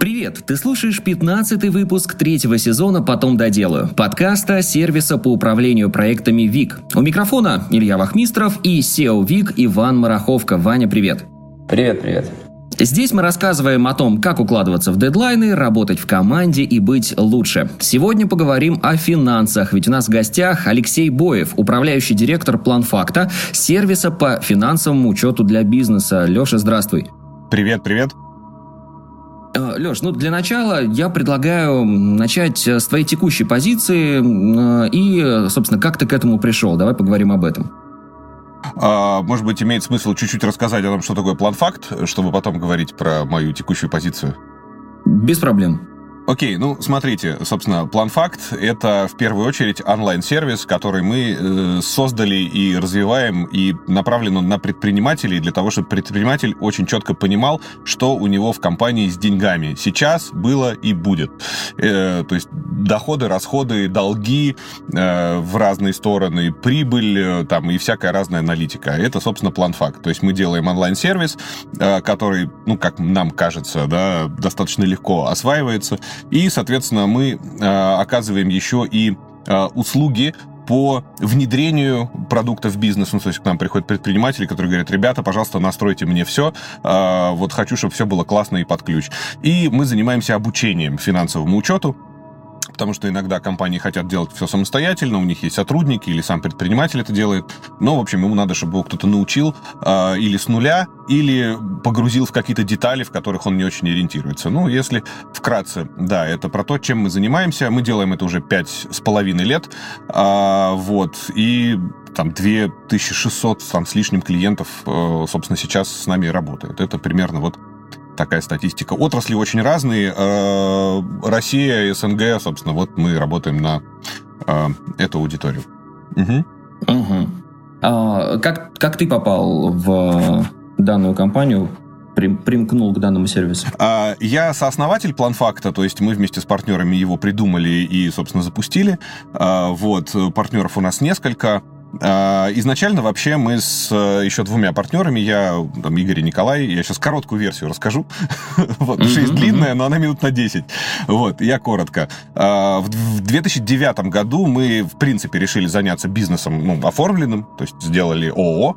Привет! Ты слушаешь 15 выпуск третьего сезона «Потом доделаю» подкаста сервиса по управлению проектами ВИК. У микрофона Илья Вахмистров и SEO ВИК Иван Мараховка. Ваня, привет! Привет, привет! Здесь мы рассказываем о том, как укладываться в дедлайны, работать в команде и быть лучше. Сегодня поговорим о финансах, ведь у нас в гостях Алексей Боев, управляющий директор Планфакта, сервиса по финансовому учету для бизнеса. Леша, здравствуй. Привет, привет. Э, Леш, ну для начала я предлагаю начать с твоей текущей позиции э, и, собственно, как ты к этому пришел. Давай поговорим об этом. А, может быть, имеет смысл чуть-чуть рассказать о том, что такое план-факт, чтобы потом говорить про мою текущую позицию? Без проблем. Окей, ну смотрите, собственно, PlanFact — это в первую очередь онлайн-сервис, который мы э, создали и развиваем, и направлен он на предпринимателей для того, чтобы предприниматель очень четко понимал, что у него в компании с деньгами сейчас, было и будет. Э, то есть доходы, расходы, долги э, в разные стороны, прибыль э, там и всякая разная аналитика. Это, собственно, PlanFact. То есть мы делаем онлайн-сервис, э, который, ну, как нам кажется, да, достаточно легко осваивается, и, соответственно, мы э, оказываем еще и э, услуги по внедрению продуктов в бизнес. Ну, то есть к нам приходят предприниматели, которые говорят, ребята, пожалуйста, настройте мне все, э, вот хочу, чтобы все было классно и под ключ. И мы занимаемся обучением финансовому учету, потому что иногда компании хотят делать все самостоятельно, у них есть сотрудники или сам предприниматель это делает, но, в общем, ему надо, чтобы его кто-то научил э, или с нуля, или погрузил в какие-то детали, в которых он не очень ориентируется. Ну, если вкратце, да, это про то, чем мы занимаемся. Мы делаем это уже пять с половиной лет, э, вот, и там 2600 там, с лишним клиентов, э, собственно, сейчас с нами работает. Это примерно вот такая статистика. Отрасли очень разные. Э, Россия, СНГ, собственно, вот мы работаем на э, эту аудиторию. Угу. Угу. А, как, как ты попал в данную компанию? примкнул к данному сервису? А, я сооснователь планфакта, то есть мы вместе с партнерами его придумали и, собственно, запустили. А, вот, партнеров у нас несколько. А, изначально вообще мы с э, еще двумя партнерами, я, там, Игорь и Николай, я сейчас короткую версию расскажу. вот, шесть длинная, но она минут на 10. Вот, я коротко. А, в 2009 году мы, в принципе, решили заняться бизнесом ну, оформленным, то есть сделали ООО,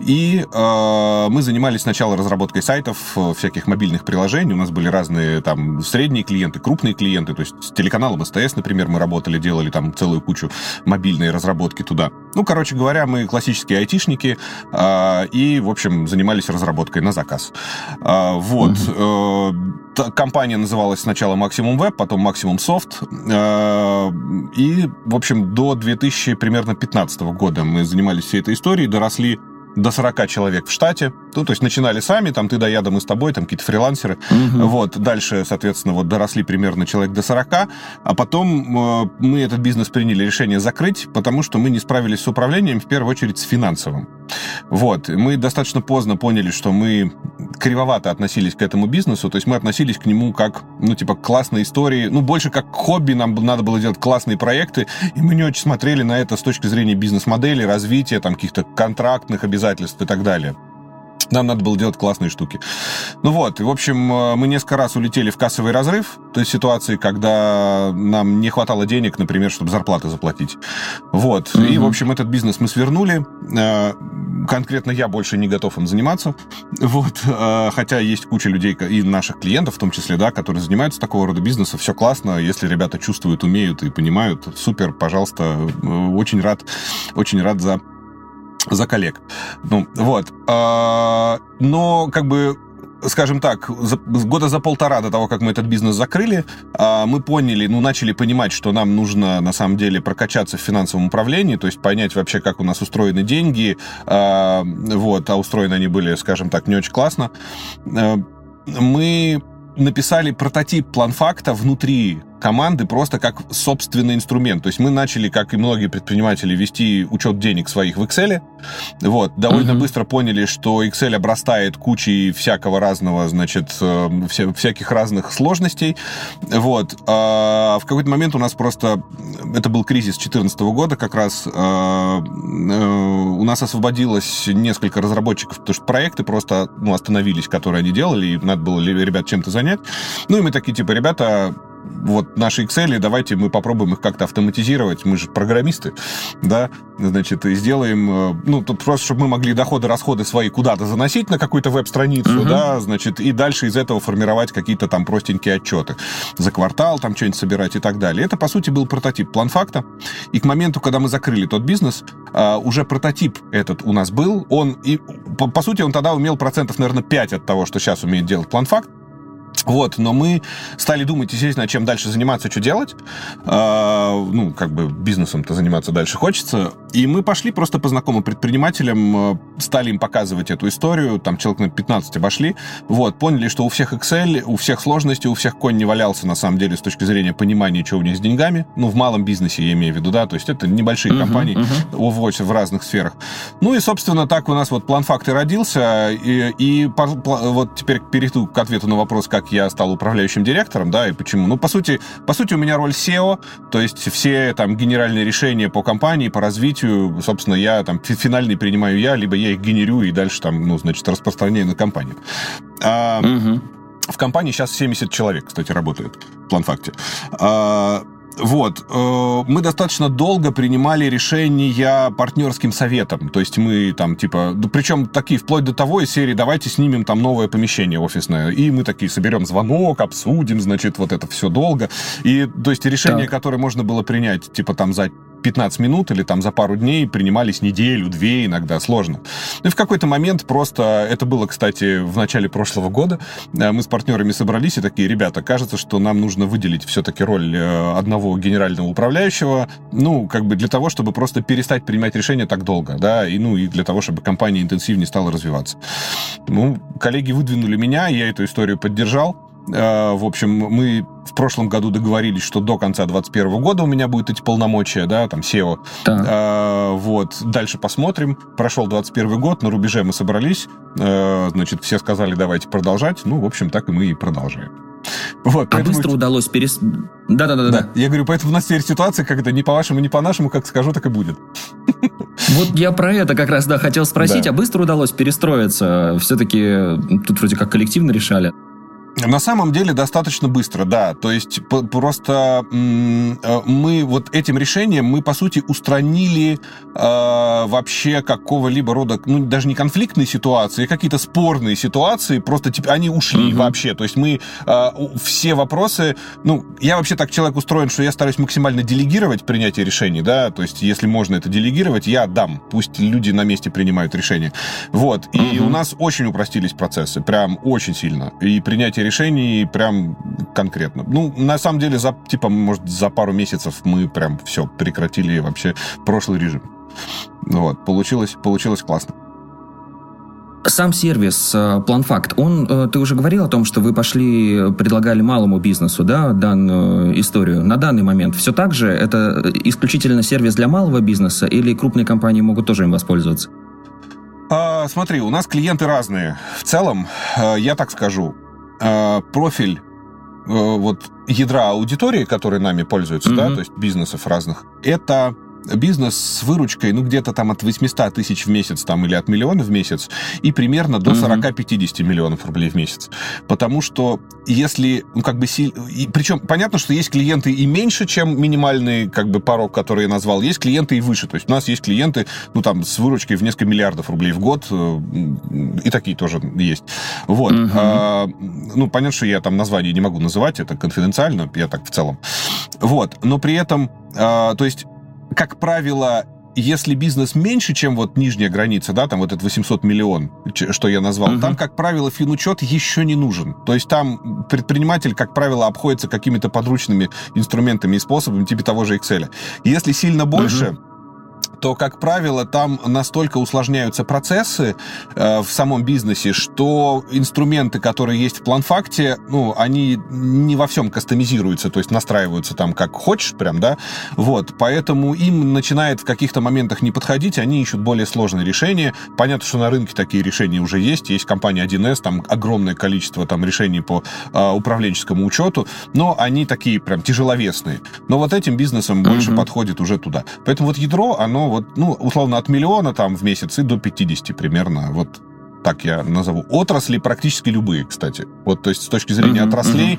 и а, мы занимались сначала разработкой сайтов, всяких мобильных приложений, у нас были разные там средние клиенты, крупные клиенты, то есть с телеканалом СТС, например, мы работали, делали там целую кучу мобильной разработки туда. Ну, короче говоря, мы классические айтишники э, и, в общем, занимались разработкой на заказ. Э, вот. Угу. Э, компания называлась сначала Maximum Web, потом Maximum Soft. Э, и, в общем, до 2000 примерно 2015 года мы занимались всей этой историей, доросли до 40 человек в штате. Ну, то есть начинали сами, там, ты да я, да мы с тобой, там какие-то фрилансеры. Угу. Вот, дальше, соответственно, вот доросли примерно человек до 40, а потом э, мы этот бизнес приняли решение закрыть, потому что мы не справились с управлением, в первую очередь с финансовым. Вот, мы достаточно поздно поняли, что мы кривовато относились к этому бизнесу, то есть мы относились к нему как, ну, типа, к классной истории, ну, больше как хобби, нам надо было делать классные проекты, и мы не очень смотрели на это с точки зрения бизнес-модели, развития, там, каких-то контрактных обязательств и так далее. Нам надо было делать классные штуки. Ну вот, и, в общем, э, мы несколько раз улетели в кассовый разрыв, то есть ситуации, когда нам не хватало денег, например, чтобы зарплаты заплатить. Вот, mm-hmm. и, в общем, этот бизнес мы свернули. Э, конкретно я больше не готов им заниматься. Вот, э, хотя есть куча людей и наших клиентов, в том числе, да, которые занимаются такого рода бизнесом. Все классно, если ребята чувствуют, умеют и понимают, супер, пожалуйста, очень рад, очень рад за за коллег. Ну, вот. А, но, как бы, скажем так, года за полтора до того, как мы этот бизнес закрыли, а, мы поняли, ну, начали понимать, что нам нужно, на самом деле, прокачаться в финансовом управлении, то есть понять вообще, как у нас устроены деньги, а, вот, а устроены они были, скажем так, не очень классно. Мы написали прототип план факта внутри команды просто как собственный инструмент. То есть мы начали, как и многие предприниматели, вести учет денег своих в Excel. Вот, довольно uh-huh. быстро поняли, что Excel обрастает кучей всякого разного, значит, э, вся, всяких разных сложностей. Вот. А в какой-то момент у нас просто, это был кризис 2014 года как раз, а, э, у нас освободилось несколько разработчиков, потому что проекты просто ну, остановились, которые они делали, и надо было ребят чем-то занять. Ну и мы такие, типа, ребята, вот наши Excel, давайте мы попробуем их как-то автоматизировать. Мы же программисты, да, значит, и сделаем, э, ну, тут просто, чтобы мы могли доходы, расходы свои куда-то заносить на какую-то веб-страницу, угу. да, значит, и дальше из этого формировать какие-то там простенькие отчеты за квартал, там что-нибудь собирать и так далее. Это, по сути, был прототип план факта. И к моменту, когда мы закрыли тот бизнес, э, уже прототип этот у нас был. Он, и, по, по сути, он тогда умел процентов, наверное, 5 от того, что сейчас умеет делать план факт. Вот, но мы стали думать, естественно, чем дальше заниматься, что делать. А, ну, как бы бизнесом-то заниматься дальше хочется. И мы пошли просто по знакомым предпринимателям, э, стали им показывать эту историю, там человек на 15 обошли. Вот, поняли, что у всех Excel, у всех сложности, у всех конь не валялся, на самом деле, с точки зрения понимания, что у них с деньгами. Ну, в малом бизнесе я имею в виду, да, то есть это небольшие uh-huh, компании uh-huh. в разных сферах. Ну и, собственно, так у нас вот план факты родился. И, и вот теперь перейду к ответу на вопрос, как я стал управляющим директором, да, и почему. Ну, по сути, по сути, у меня роль SEO, то есть все там генеральные решения по компании, по развитию, собственно, я там финальные принимаю я, либо я их генерю и дальше там, ну, значит, распространяю на компанию. А, угу. В компании сейчас 70 человек, кстати, работает в планфакте. А, вот. Э, мы достаточно долго принимали решения партнерским советом. То есть мы там, типа, причем такие, вплоть до того из серии, давайте снимем там новое помещение офисное. И мы такие соберем звонок, обсудим, значит, вот это все долго. И, то есть, решение, так. которое можно было принять, типа, там, за 15 минут или там за пару дней принимались неделю, две иногда, сложно. И в какой-то момент просто, это было, кстати, в начале прошлого года, э, мы с партнерами собрались и такие, ребята, кажется, что нам нужно выделить все-таки роль э, одного генерального управляющего, ну, как бы для того, чтобы просто перестать принимать решения так долго, да, и ну, и для того, чтобы компания интенсивнее стала развиваться. Ну, коллеги выдвинули меня, я эту историю поддержал, в общем, мы в прошлом году договорились, что до конца 2021 года у меня будет эти полномочия, да, там, SEO. Да. А, вот, дальше посмотрим. Прошел 2021 год, на рубеже мы собрались, а, значит, все сказали, давайте продолжать. Ну, в общем, так и мы и продолжаем. Вот, а быстро удалось перес... Да-да-да. Да, я говорю, поэтому у нас теперь ситуация, как это не по-вашему, не по-нашему, как скажу, так и будет. Вот я про это как раз, да, хотел спросить, да. а быстро удалось перестроиться? Все-таки тут вроде как коллективно решали. На самом деле достаточно быстро, да. То есть просто э, мы вот этим решением мы по сути устранили э, вообще какого-либо рода, ну даже не конфликтные ситуации, а какие-то спорные ситуации. Просто типа они ушли угу. вообще. То есть мы э, все вопросы, ну я вообще так человек устроен, что я стараюсь максимально делегировать принятие решений, да. То есть если можно это делегировать, я отдам. Пусть люди на месте принимают решения. Вот. И угу. у нас очень упростились процессы, прям очень сильно. И принятие решений прям конкретно. Ну, на самом деле, за, типа, может, за пару месяцев мы прям все прекратили вообще прошлый режим. Вот, получилось, получилось классно. Сам сервис PlanFact, э, он, э, ты уже говорил о том, что вы пошли, предлагали малому бизнесу, да, данную историю. На данный момент все так же? Это исключительно сервис для малого бизнеса или крупные компании могут тоже им воспользоваться? А, смотри, у нас клиенты разные. В целом, э, я так скажу, э, профиль э, вот ядра аудитории, которые нами пользуются, mm-hmm. да, то есть бизнесов разных, это бизнес с выручкой, ну, где-то там от 800 тысяч в месяц там, или от миллиона в месяц, и примерно до 40-50 миллионов рублей в месяц. Потому что если, ну, как бы, и, причем понятно, что есть клиенты и меньше, чем минимальный, как бы, порог, который я назвал, есть клиенты и выше. То есть у нас есть клиенты, ну, там, с выручкой в несколько миллиардов рублей в год, э, и такие тоже есть. Вот. Угу. А, ну, понятно, что я там название не могу называть, это конфиденциально, я так в целом. Вот. Но при этом, а, то есть как правило, если бизнес меньше, чем вот нижняя граница, да, там вот этот 800 миллион, что я назвал, угу. там, как правило, финучет еще не нужен. То есть там предприниматель, как правило, обходится какими-то подручными инструментами и способами, типа того же Excel. Если сильно больше, угу то, как правило, там настолько усложняются процессы э, в самом бизнесе, что инструменты, которые есть в планфакте, ну, они не во всем кастомизируются, то есть настраиваются там как хочешь прям, да, вот, поэтому им начинает в каких-то моментах не подходить, они ищут более сложные решения. Понятно, что на рынке такие решения уже есть, есть компания 1С, там огромное количество там решений по э, управленческому учету, но они такие прям тяжеловесные. Но вот этим бизнесом mm-hmm. больше подходит уже туда. Поэтому вот ядро, оно вот, ну, условно, от миллиона там в месяц и до 50 примерно. Вот так я назову. Отрасли практически любые, кстати. Вот, то есть с точки зрения mm-hmm, отраслей,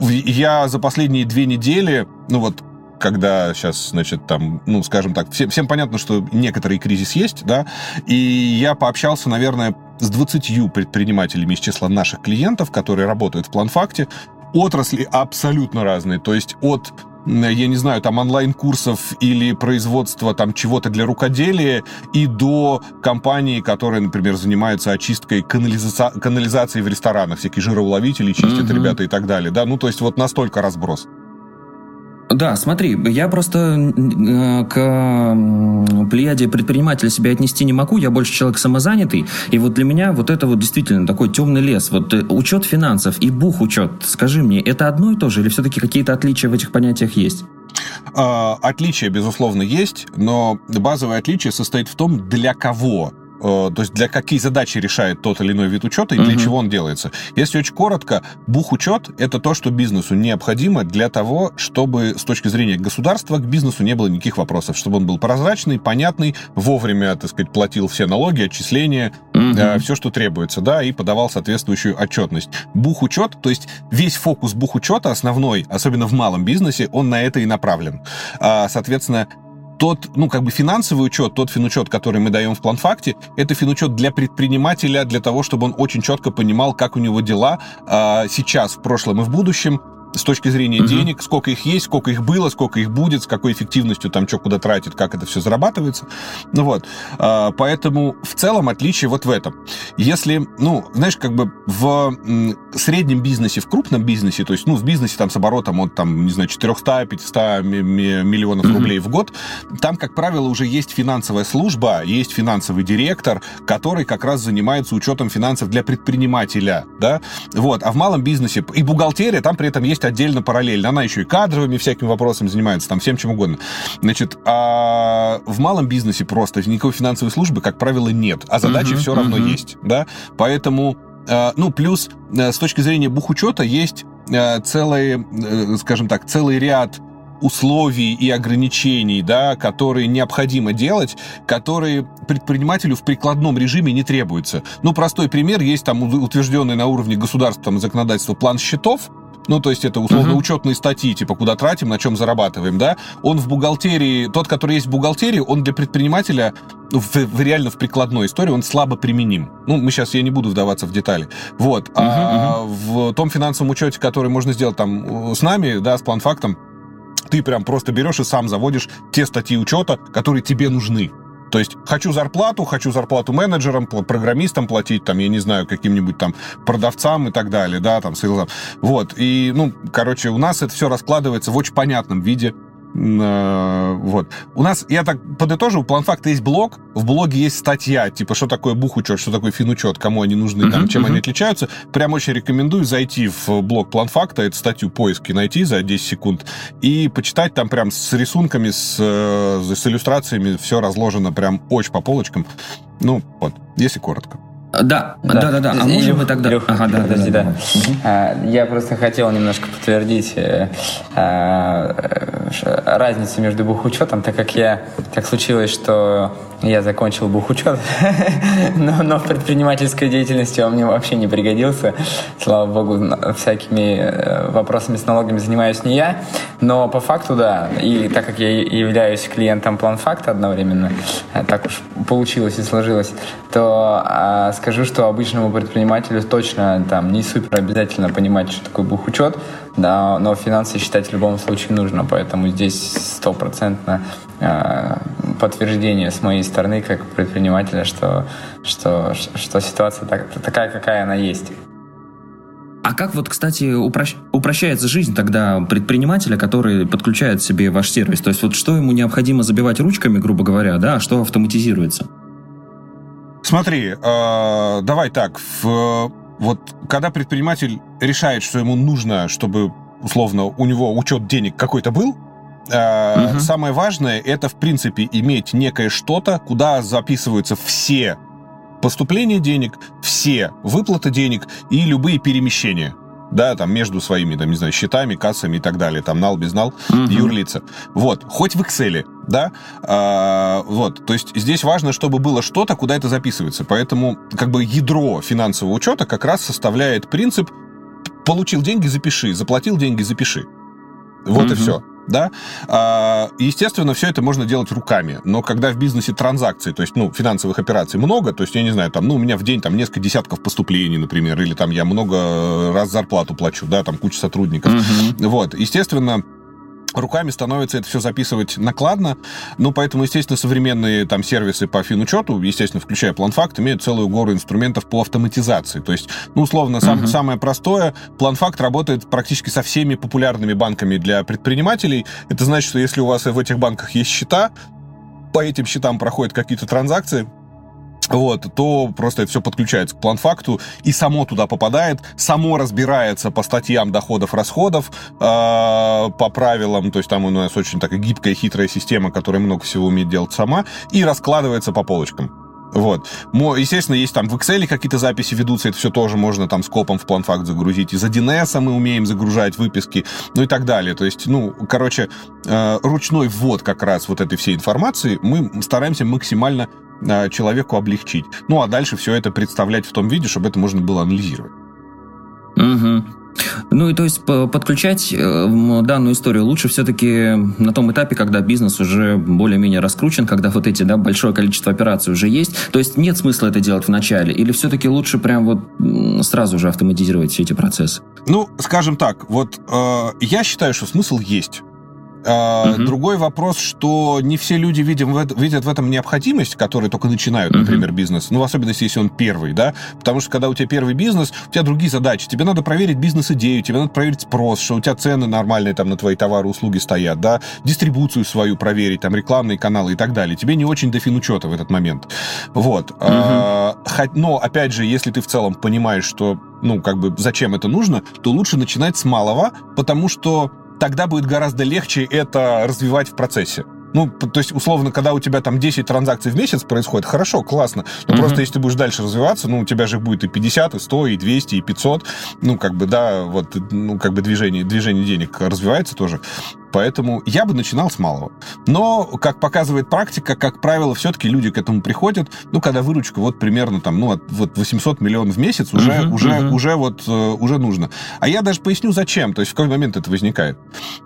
mm-hmm. я за последние две недели, ну вот, когда сейчас, значит, там, ну, скажем так, всем, всем понятно, что некоторый кризис есть, да, и я пообщался, наверное, с 20 предпринимателями из числа наших клиентов, которые работают в Планфакте, отрасли абсолютно разные, то есть от я не знаю, там онлайн-курсов или производства там чего-то для рукоделия и до компании, которая, например, занимается очисткой канализа... канализации в ресторанах, всякие жироуловители чистят mm-hmm. ребята и так далее, да, ну то есть вот настолько разброс. Да, смотри, я просто э, к плеяде предпринимателя себя отнести не могу, я больше человек самозанятый, и вот для меня вот это вот действительно такой темный лес. Вот э, учет финансов и бух учет, скажи мне, это одно и то же или все-таки какие-то отличия в этих понятиях есть? А, отличия, безусловно, есть, но базовое отличие состоит в том, для кого то есть для какие задачи решает тот или иной вид учета и для угу. чего он делается. Если очень коротко, бухучет — это то, что бизнесу необходимо для того, чтобы с точки зрения государства к бизнесу не было никаких вопросов, чтобы он был прозрачный, понятный, вовремя, так сказать, платил все налоги, отчисления, угу. э, все, что требуется, да, и подавал соответствующую отчетность. Бухучет, то есть весь фокус бухучета основной, особенно в малом бизнесе, он на это и направлен. А, соответственно, тот, ну, как бы финансовый учет, тот финучет, который мы даем в планфакте, это финучет для предпринимателя, для того, чтобы он очень четко понимал, как у него дела э, сейчас, в прошлом и в будущем, с точки зрения угу. денег, сколько их есть, сколько их было, сколько их будет, с какой эффективностью там что куда тратит, как это все зарабатывается. Ну вот. А, поэтому в целом отличие вот в этом. Если, ну, знаешь, как бы в среднем бизнесе, в крупном бизнесе, то есть, ну, в бизнесе там с оборотом от, там, не знаю, 400-500 миллионов угу. рублей в год, там, как правило, уже есть финансовая служба, есть финансовый директор, который как раз занимается учетом финансов для предпринимателя, да, вот. А в малом бизнесе и бухгалтерия, там при этом есть отдельно параллельно. Она еще и кадровыми всякими вопросами занимается, там всем чем угодно. Значит, а в малом бизнесе просто никакой финансовой службы, как правило, нет, а задачи uh-huh, все равно uh-huh. есть, да, поэтому, э, ну, плюс э, с точки зрения бухучета есть э, целый, скажем так, целый ряд условий и ограничений, да, которые необходимо делать, которые предпринимателю в прикладном режиме не требуются. Ну, простой пример, есть там утвержденный на уровне государства там, законодательства план счетов, ну, то есть это условно uh-huh. учетные статьи, типа куда тратим, на чем зарабатываем, да, он в бухгалтерии, тот, который есть в бухгалтерии, он для предпринимателя ну, в, в реально в прикладной истории он слабо применим. Ну, мы сейчас, я не буду вдаваться в детали. Вот. Uh-huh, а uh-huh. в том финансовом учете, который можно сделать там с нами, да, с планфактом, ты прям просто берешь и сам заводишь те статьи учета, которые тебе нужны. То есть хочу зарплату, хочу зарплату менеджерам, программистам платить, там, я не знаю, каким-нибудь там продавцам и так далее, да, там, сейлзам. Вот, и, ну, короче, у нас это все раскладывается в очень понятном виде. Э, вот. У нас, я так подытожу, у планфакта есть блог, в блоге есть статья, типа, что такое бухучет, что такое финучет, кому они нужны, uh-huh, там, чем uh-huh. они отличаются. Прям очень рекомендую зайти в блог планфакта, эту статью поиски найти за 10 секунд и почитать там прям с рисунками, с, э, с иллюстрациями, все разложено прям очень по полочкам. Ну, вот, если коротко. Да, да, да, да. да. А можем мы тогда... Лех, ага, да, подожди, да. да. да. А, я просто хотел немножко подтвердить э, э, разницу между бухучетом, так как я так случилось, что я закончил бухучет, но, но в предпринимательской деятельности он мне вообще не пригодился. Слава богу, всякими э, вопросами с налогами занимаюсь не я. Но по факту, да, и так как я являюсь клиентом планфакта одновременно, э, так уж получилось и сложилось, то а, скажу, что обычному предпринимателю точно там не супер обязательно понимать, что такое бухучет, да, но финансы считать в любом случае нужно, поэтому здесь стопроцентно э, подтверждение с моей стороны как предпринимателя, что, что, что ситуация так, такая, какая она есть. А как вот, кстати, упрощ... упрощается жизнь тогда предпринимателя, который подключает себе ваш сервис? То есть вот что ему необходимо забивать ручками, грубо говоря, да, а что автоматизируется? Смотри, э, давай так, в, вот когда предприниматель решает, что ему нужно, чтобы условно у него учет денег какой-то был, э, угу. самое важное это в принципе иметь некое что-то, куда записываются все поступления денег, все выплаты денег и любые перемещения да, там между своими, там, не знаю, счетами, кассами и так далее, там, нал, безнал, угу. юрлица. Вот, хоть в Excel, да, а, вот, то есть здесь важно, чтобы было что-то, куда это записывается, поэтому как бы ядро финансового учета как раз составляет принцип получил деньги, запиши, заплатил деньги, запиши. Вот угу. и все да, а, естественно, все это можно делать руками, но когда в бизнесе транзакции, то есть, ну, финансовых операций много, то есть, я не знаю, там, ну, у меня в день там несколько десятков поступлений, например, или там я много раз зарплату плачу, да, там куча сотрудников, угу. вот, естественно, руками становится это все записывать накладно. Ну, поэтому, естественно, современные там сервисы по финучету, естественно, включая PlanFact, имеют целую гору инструментов по автоматизации. То есть, ну, условно, сам, uh-huh. самое простое, PlanFact работает практически со всеми популярными банками для предпринимателей. Это значит, что если у вас в этих банках есть счета, по этим счетам проходят какие-то транзакции, вот, то просто это все подключается к план-факту и само туда попадает, само разбирается по статьям доходов-расходов, э, по правилам, то есть там у нас очень такая гибкая, хитрая система, которая много всего умеет делать сама, и раскладывается по полочкам. Вот. Естественно, есть там в Excel какие-то записи ведутся, это все тоже можно там скопом в план-факт загрузить. Из 1С мы умеем загружать выписки, ну и так далее. То есть, ну, короче, э, ручной ввод как раз вот этой всей информации мы стараемся максимально человеку облегчить. Ну, а дальше все это представлять в том виде, чтобы это можно было анализировать. Угу. Ну и то есть подключать э, данную историю лучше все-таки на том этапе, когда бизнес уже более-менее раскручен, когда вот эти, да, большое количество операций уже есть. То есть нет смысла это делать в начале, или все-таки лучше прям вот сразу же автоматизировать все эти процессы? Ну, скажем так, вот э, я считаю, что смысл есть. Угу. Другой вопрос, что не все люди видят в, видят в этом необходимость, которые только начинают, например, угу. бизнес. Ну, в особенности, если он первый, да. Потому что, когда у тебя первый бизнес, у тебя другие задачи. Тебе надо проверить бизнес-идею, тебе надо проверить спрос, что у тебя цены нормальные там на твои товары, услуги стоят, да. Дистрибуцию свою проверить, там, рекламные каналы и так далее. Тебе не очень до финучета в этот момент. Вот. Угу. Но, опять же, если ты в целом понимаешь, что, ну, как бы, зачем это нужно, то лучше начинать с малого, потому что тогда будет гораздо легче это развивать в процессе. Ну, то есть, условно, когда у тебя там 10 транзакций в месяц происходит, хорошо, классно. Но mm-hmm. просто если ты будешь дальше развиваться, ну, у тебя же будет и 50, и 100, и 200, и 500. Ну, как бы, да, вот, ну, как бы движение, движение денег развивается тоже. Поэтому я бы начинал с малого. Но, как показывает практика, как правило, все-таки люди к этому приходят, ну, когда выручка вот примерно там, ну, вот 800 миллионов в месяц уже, uh-huh, уже, uh-huh. уже вот, э, уже нужно. А я даже поясню, зачем, то есть в какой момент это возникает.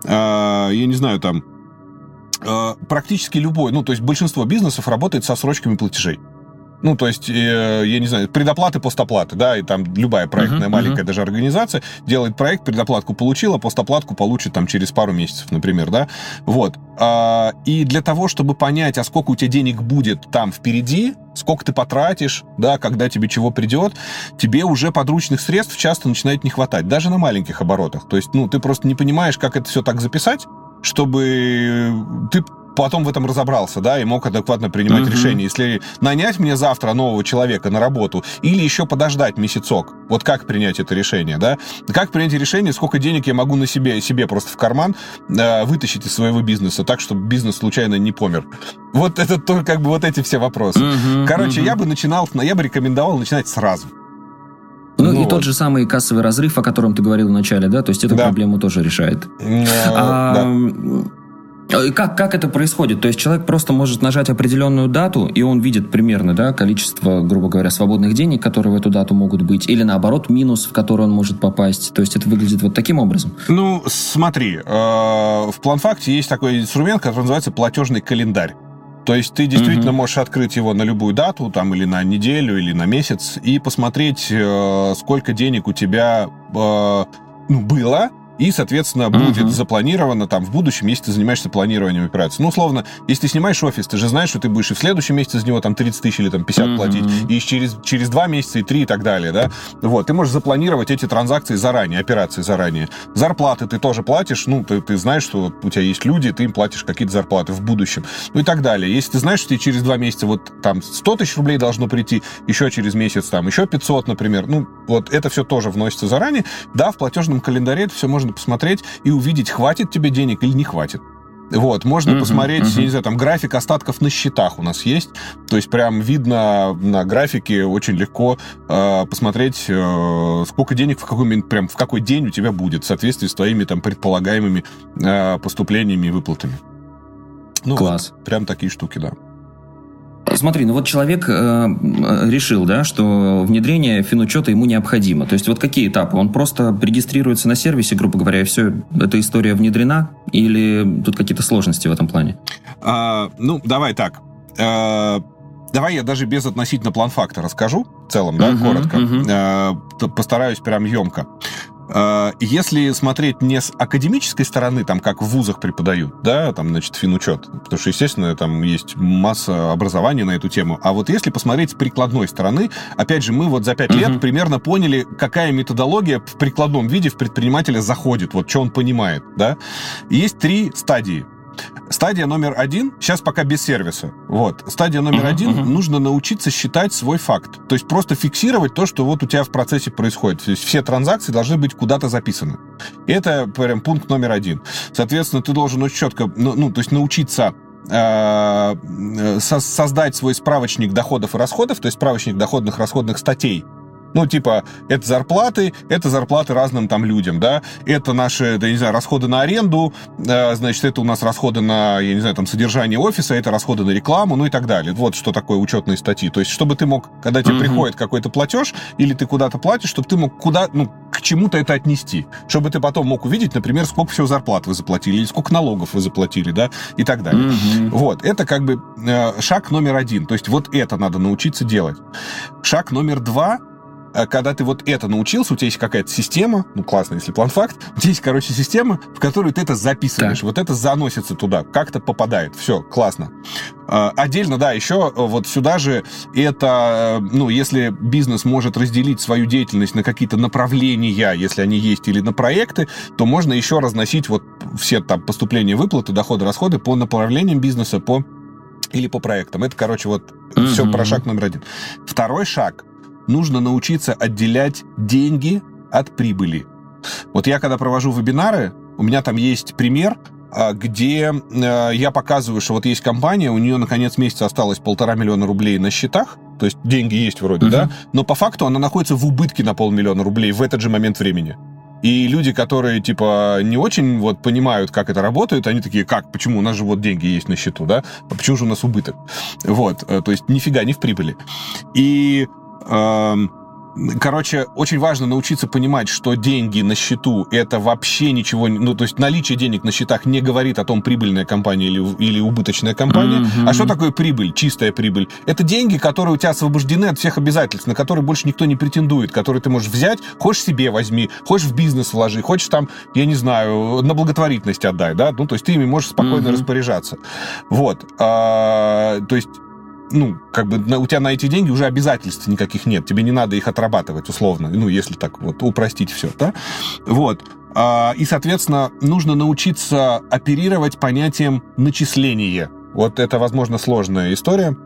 А, я не знаю, там, Э, практически любой, ну, то есть большинство бизнесов работает со срочками платежей. Ну, то есть, э, я не знаю, предоплаты, постоплаты, да, и там любая проектная uh-huh, маленькая uh-huh. даже организация делает проект, предоплатку получила, постоплатку получит там через пару месяцев, например, да, вот. А, и для того, чтобы понять, а сколько у тебя денег будет там впереди, сколько ты потратишь, да, когда тебе чего придет, тебе уже подручных средств часто начинает не хватать, даже на маленьких оборотах. То есть, ну, ты просто не понимаешь, как это все так записать, чтобы ты потом в этом разобрался, да, и мог адекватно принимать uh-huh. решение. Если нанять мне завтра нового человека на работу или еще подождать месяцок, вот как принять это решение, да? Как принять решение, сколько денег я могу на себе, себе просто в карман э, вытащить из своего бизнеса, так, чтобы бизнес случайно не помер? Вот это только как бы вот эти все вопросы. Uh-huh, Короче, uh-huh. я бы начинал, я бы рекомендовал начинать сразу. Ну, ну и тот же самый кассовый разрыв, о котором ты говорил в начале, да, то есть эту да. проблему тоже решает. Ну, а, да. Как, как это происходит? То есть человек просто может нажать определенную дату, и он видит примерно да, количество, грубо говоря, свободных денег, которые в эту дату могут быть, или наоборот, минус, в который он может попасть. То есть это выглядит вот таким образом? Ну, смотри, э, в планфакте есть такой инструмент, который называется платежный календарь. То есть ты действительно mm можешь открыть его на любую дату, там или на неделю, или на месяц, и посмотреть, э, сколько денег у тебя э, ну, было, и, соответственно, будет uh-huh. запланировано там в будущем, если ты занимаешься планированием операций. Ну, условно, если ты снимаешь офис, ты же знаешь, что ты будешь и в следующем месяце за него там 30 тысяч или там 50 uh-huh. платить, и через, через 2 месяца, и 3, и так далее, да? Вот, ты можешь запланировать эти транзакции заранее, операции заранее. Зарплаты ты тоже платишь, ну, ты, ты знаешь, что у тебя есть люди, ты им платишь какие-то зарплаты в будущем, ну и так далее. Если ты знаешь, что тебе через 2 месяца вот там 100 тысяч рублей должно прийти, еще через месяц там еще 500, например, ну, вот это все тоже вносится заранее. Да, в платежном календаре это все можно посмотреть и увидеть, хватит тебе денег или не хватит. Вот, можно uh-huh, посмотреть, uh-huh. я не знаю, там график остатков на счетах у нас есть. То есть прям видно на графике очень легко э, посмотреть, э, сколько денег в какой прям в какой день у тебя будет в соответствии с твоими там предполагаемыми э, поступлениями и выплатами. Ну, Класс. Вот, прям такие штуки, да. Смотри, ну вот человек э, решил, да, что внедрение финучета ему необходимо. То есть вот какие этапы? Он просто регистрируется на сервисе, грубо говоря, и все, эта история внедрена? Или тут какие-то сложности в этом плане? А, ну, давай так. А, давай я даже без относительно план факта расскажу в целом, да, uh-huh, коротко. Uh-huh. А, постараюсь прям емко. Э, если смотреть не с академической стороны, там, как в вузах преподают, да, там, значит, финучет, потому что, естественно, там есть масса образования на эту тему, а вот если посмотреть с прикладной стороны, опять же, мы вот за пять uh-huh. лет примерно поняли, какая методология в прикладном виде в предпринимателя заходит, вот что он понимает, да. Есть три стадии. Стадия номер один, сейчас пока без сервиса. Вот. Стадия номер uh-huh, один, uh-huh. нужно научиться считать свой факт. То есть просто фиксировать то, что вот у тебя в процессе происходит. То есть все транзакции должны быть куда-то записаны. Это прям пункт номер один. Соответственно, ты должен очень четко, ну, ну то есть научиться э, создать свой справочник доходов и расходов, то есть справочник доходных расходных статей, ну, типа, это зарплаты, это зарплаты разным там людям, да, это наши, да, не знаю, расходы на аренду, э, значит, это у нас расходы на, я не знаю, там, содержание офиса, это расходы на рекламу, ну и так далее. Вот что такое учетные статьи. То есть, чтобы ты мог, когда тебе mm-hmm. приходит какой-то платеж, или ты куда-то платишь, чтобы ты мог куда, ну, к чему-то это отнести. Чтобы ты потом мог увидеть, например, сколько всего зарплат вы заплатили, или сколько налогов вы заплатили, да, и так далее. Mm-hmm. Вот, это как бы э, шаг номер один. То есть, вот это надо научиться делать. Шаг номер два — а когда ты вот это научился, у тебя есть какая-то система, ну, классно, если план-факт, у тебя есть, короче, система, в которую ты это записываешь, так. вот это заносится туда, как-то попадает, все, классно. А, отдельно, да, еще вот сюда же это, э, ну, если бизнес может разделить свою деятельность на какие-то направления, если они есть, или на проекты, то можно еще разносить вот все там поступления, выплаты, доходы, расходы по направлениям бизнеса, по или по проектам. Это, короче, вот mm-hmm. все про шаг номер один. Второй шаг нужно научиться отделять деньги от прибыли. Вот я когда провожу вебинары, у меня там есть пример, а, где э, я показываю, что вот есть компания, у нее на конец месяца осталось полтора миллиона рублей на счетах, то есть деньги есть вроде, uh-huh. да, но по факту она находится в убытке на полмиллиона рублей в этот же момент времени. И люди, которые, типа, не очень вот понимают, как это работает, они такие, как, почему, у нас же вот деньги есть на счету, да, а почему же у нас убыток? Вот, э, то есть нифига не в прибыли. И Короче, очень важно научиться понимать, что деньги на счету это вообще ничего, ну то есть наличие денег на счетах не говорит о том прибыльная компания или, или убыточная компания. Mm-hmm. А что такое прибыль, чистая прибыль? Это деньги, которые у тебя освобождены от всех обязательств, на которые больше никто не претендует, которые ты можешь взять, хочешь себе возьми, хочешь в бизнес вложи, хочешь там, я не знаю, на благотворительность отдай, да, ну то есть ты ими можешь спокойно mm-hmm. распоряжаться. Вот, а, то есть ну, как бы у тебя на эти деньги уже обязательств никаких нет, тебе не надо их отрабатывать условно, ну, если так вот упростить все, да? Вот. А, и, соответственно, нужно научиться оперировать понятием начисления. Вот это, возможно, сложная история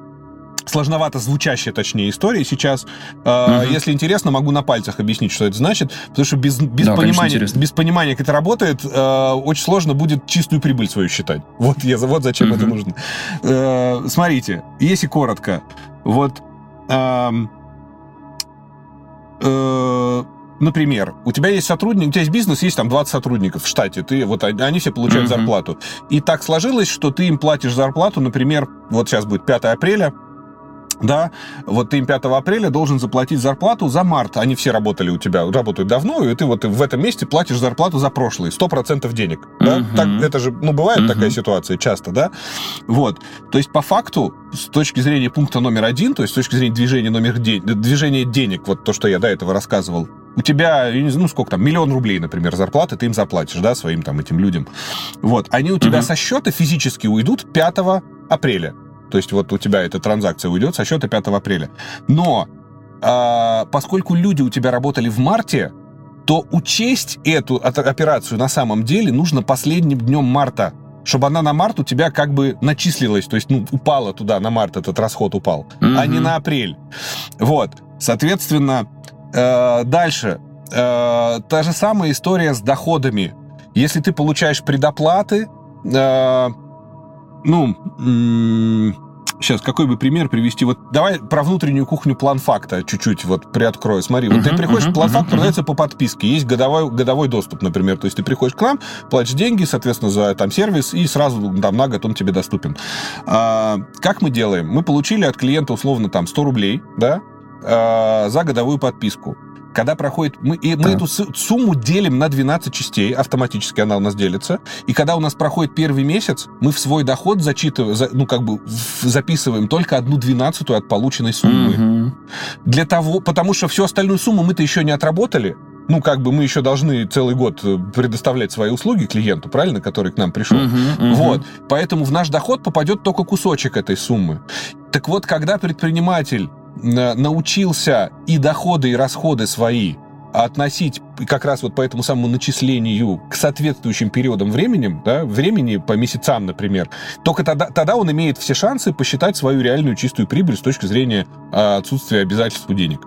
сложновато звучащая, точнее, история сейчас. Угу. Если интересно, могу на пальцах объяснить, что это значит, потому что без, без, да, понимания, без понимания, как это работает, э, очень сложно будет чистую прибыль свою считать. Вот, я, вот зачем угу. это нужно. Э, смотрите, если коротко, вот... Эм, например, у тебя есть сотрудник, у тебя есть бизнес, есть там 20 сотрудников в штате, ты, вот они все получают uh-huh. зарплату. И так сложилось, что ты им платишь зарплату, например, вот сейчас будет 5 апреля, да, вот ты им 5 апреля должен заплатить зарплату за март. Они все работали у тебя, работают давно, и ты вот в этом месте платишь зарплату за прошлый, 100% денег. Да? Угу. Так, это же, ну, бывает угу. такая ситуация часто, да? Вот. То есть, по факту, с точки зрения пункта номер один, то есть с точки зрения движения номер де... движения денег, вот то, что я до этого рассказывал, у тебя, я не знаю, ну сколько там, миллион рублей, например, зарплаты, ты им заплатишь, да, своим там этим людям. Вот, они у тебя uh-huh. со счета физически уйдут 5 апреля. То есть вот у тебя эта транзакция уйдет со счета 5 апреля. Но э, поскольку люди у тебя работали в марте, то учесть эту операцию на самом деле нужно последним днем марта чтобы она на март у тебя как бы начислилась, то есть, ну, упала туда, на март этот расход упал, mm-hmm. а не на апрель. Вот, соответственно, э, дальше. Э, та же самая история с доходами. Если ты получаешь предоплаты, э, ну, Сейчас, какой бы пример привести? Вот давай про внутреннюю кухню план факта чуть-чуть вот приоткрою. Смотри, вот uh-huh, ты приходишь, uh-huh, план факт uh-huh, продается по подписке. Есть годовой, годовой доступ, например. То есть ты приходишь к нам, платишь деньги, соответственно, за там сервис, и сразу там на год он тебе доступен. А, как мы делаем? Мы получили от клиента условно там 100 рублей, да, а, за годовую подписку. Когда проходит... Мы, и мы эту сумму делим на 12 частей, автоматически она у нас делится. И когда у нас проходит первый месяц, мы в свой доход зачитываем, ну, как бы записываем только одну двенадцатую от полученной суммы. Угу. Для того... Потому что всю остальную сумму мы-то еще не отработали. Ну, как бы мы еще должны целый год э, предоставлять свои услуги клиенту, правильно, который к нам пришел. Угу. Вот. Поэтому в наш доход попадет только кусочек этой суммы. Так вот, когда предприниматель научился и доходы, и расходы свои относить как раз вот по этому самому начислению к соответствующим периодам времени, да, времени по месяцам, например, только тогда, тогда он имеет все шансы посчитать свою реальную чистую прибыль с точки зрения а, отсутствия обязательств у денег.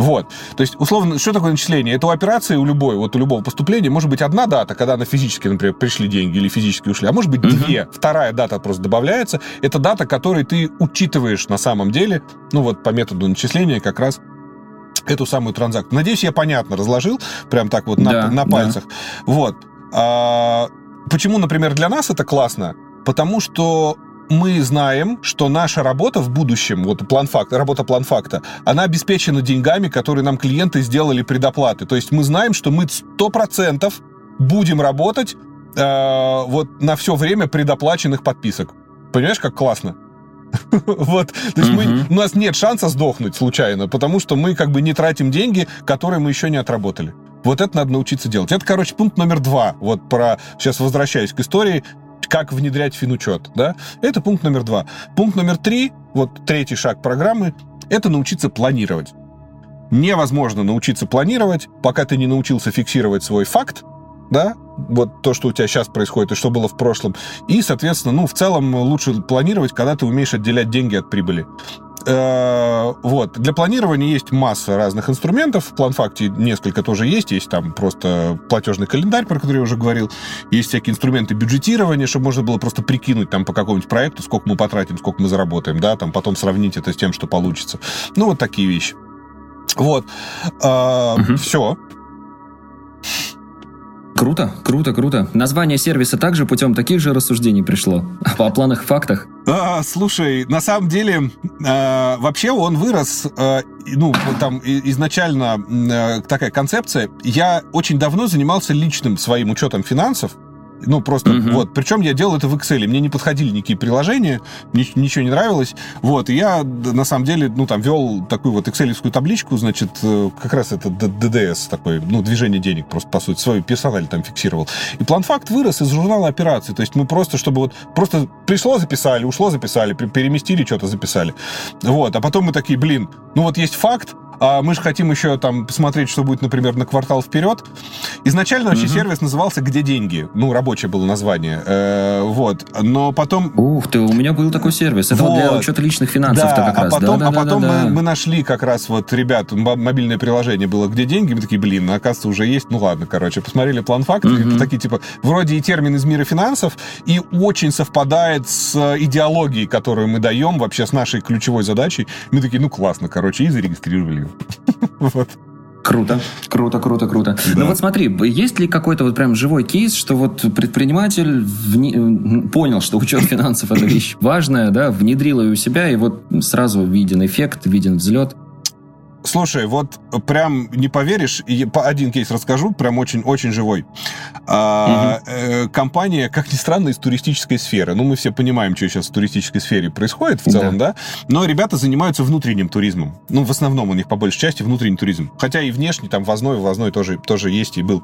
Вот. То есть, условно, что такое начисление? Это у операции, у любой, вот у любого поступления может быть одна дата, когда на физически, например, пришли деньги или физически ушли, а может быть uh-huh. две. Вторая дата просто добавляется. Это дата, которой ты учитываешь на самом деле, ну вот по методу начисления как раз эту самую транзакцию. Надеюсь, я понятно разложил, прям так вот на, да, на пальцах. Да. Вот. А, почему, например, для нас это классно? Потому что мы знаем, что наша работа в будущем, вот план факта, работа план факта, она обеспечена деньгами, которые нам клиенты сделали предоплаты. То есть мы знаем, что мы 100% будем работать э, вот на все время предоплаченных подписок. Понимаешь, как классно? Вот, то есть мы, у нас нет шанса сдохнуть случайно, потому что мы как бы не тратим деньги, которые мы еще не отработали. Вот это надо научиться делать. Это, короче, пункт номер два. Вот про, сейчас возвращаюсь к истории, как внедрять финучет, да? Это пункт номер два. Пункт номер три, вот третий шаг программы, это научиться планировать. Невозможно научиться планировать, пока ты не научился фиксировать свой факт, да, вот то, что у тебя сейчас происходит и что было в прошлом. И, соответственно, ну, в целом лучше планировать, когда ты умеешь отделять деньги от прибыли. Э, вот. Для планирования есть масса разных инструментов. В планфакте несколько тоже есть. Есть там просто платежный календарь, про который я уже говорил. Есть всякие инструменты бюджетирования, чтобы можно было просто прикинуть там по какому-нибудь проекту, сколько мы потратим, сколько мы заработаем, да, там потом сравнить это с тем, что получится. Ну, вот такие вещи. Вот. Угу. Все. Круто, круто, круто. Название сервиса также путем таких же рассуждений пришло. По планах фактах. А, слушай, на самом деле, э, вообще он вырос, э, ну, там изначально э, такая концепция. Я очень давно занимался личным своим учетом финансов, ну, просто угу. вот. Причем я делал это в Excel. Мне не подходили никакие приложения, ничего не нравилось. Вот. И я, на самом деле, ну, там, вел такую вот экселевскую табличку, значит, э, как раз это DDS такой, ну, движение денег просто, по сути, свой персональ там фиксировал. И план факт вырос из журнала операций. То есть мы просто, чтобы вот, просто пришло, записали, ушло, записали, переместили, что-то записали. Вот. А потом мы такие, блин, ну вот есть факт, а мы же хотим еще там посмотреть, что будет, например, на квартал вперед. Изначально вообще угу. сервис назывался «Где деньги?». Ну, рабочее было название. Э, вот. Но потом... Ух ты, у меня был такой сервис. Это вот, вот для учета личных финансов да, как а раз. Потом, да, а да, потом да, мы, да. мы нашли как раз вот, ребят, мобильное приложение было «Где деньги?». Мы такие, блин, оказывается, уже есть. Ну ладно, короче. Посмотрели план фактов. Угу. такие, типа, вроде и термин из мира финансов, и очень совпадает с идеологией, которую мы даем вообще с нашей ключевой задачей. Мы такие, ну классно, короче, и зарегистрировали. Вот. Круто, круто, круто, круто. Да. Ну вот смотри, есть ли какой-то вот прям живой кейс, что вот предприниматель вне... понял, что учет финансов это вещь важная, да, внедрил ее у себя, и вот сразу виден эффект, виден взлет? Слушай, вот прям не поверишь, один кейс расскажу, прям очень-очень живой. Э, компания, как ни странно, из туристической сферы. Ну, мы все понимаем, что сейчас в туристической сфере происходит в целом, да. да? Но ребята занимаются внутренним туризмом. Ну, в основном у них по большей части внутренний туризм. Хотя и внешний, там ввозной, ввозной тоже, тоже есть и был.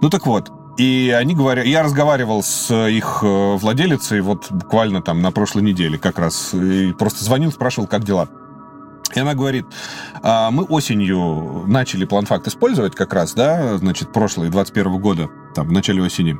Ну, так вот, и они говорят, я разговаривал с их э, владелицей вот буквально там на прошлой неделе как раз, и просто звонил, спрашивал, как дела. И она говорит, а, мы осенью начали план-факт использовать как раз, да, значит, прошлые, 21 года, там, в начале осени.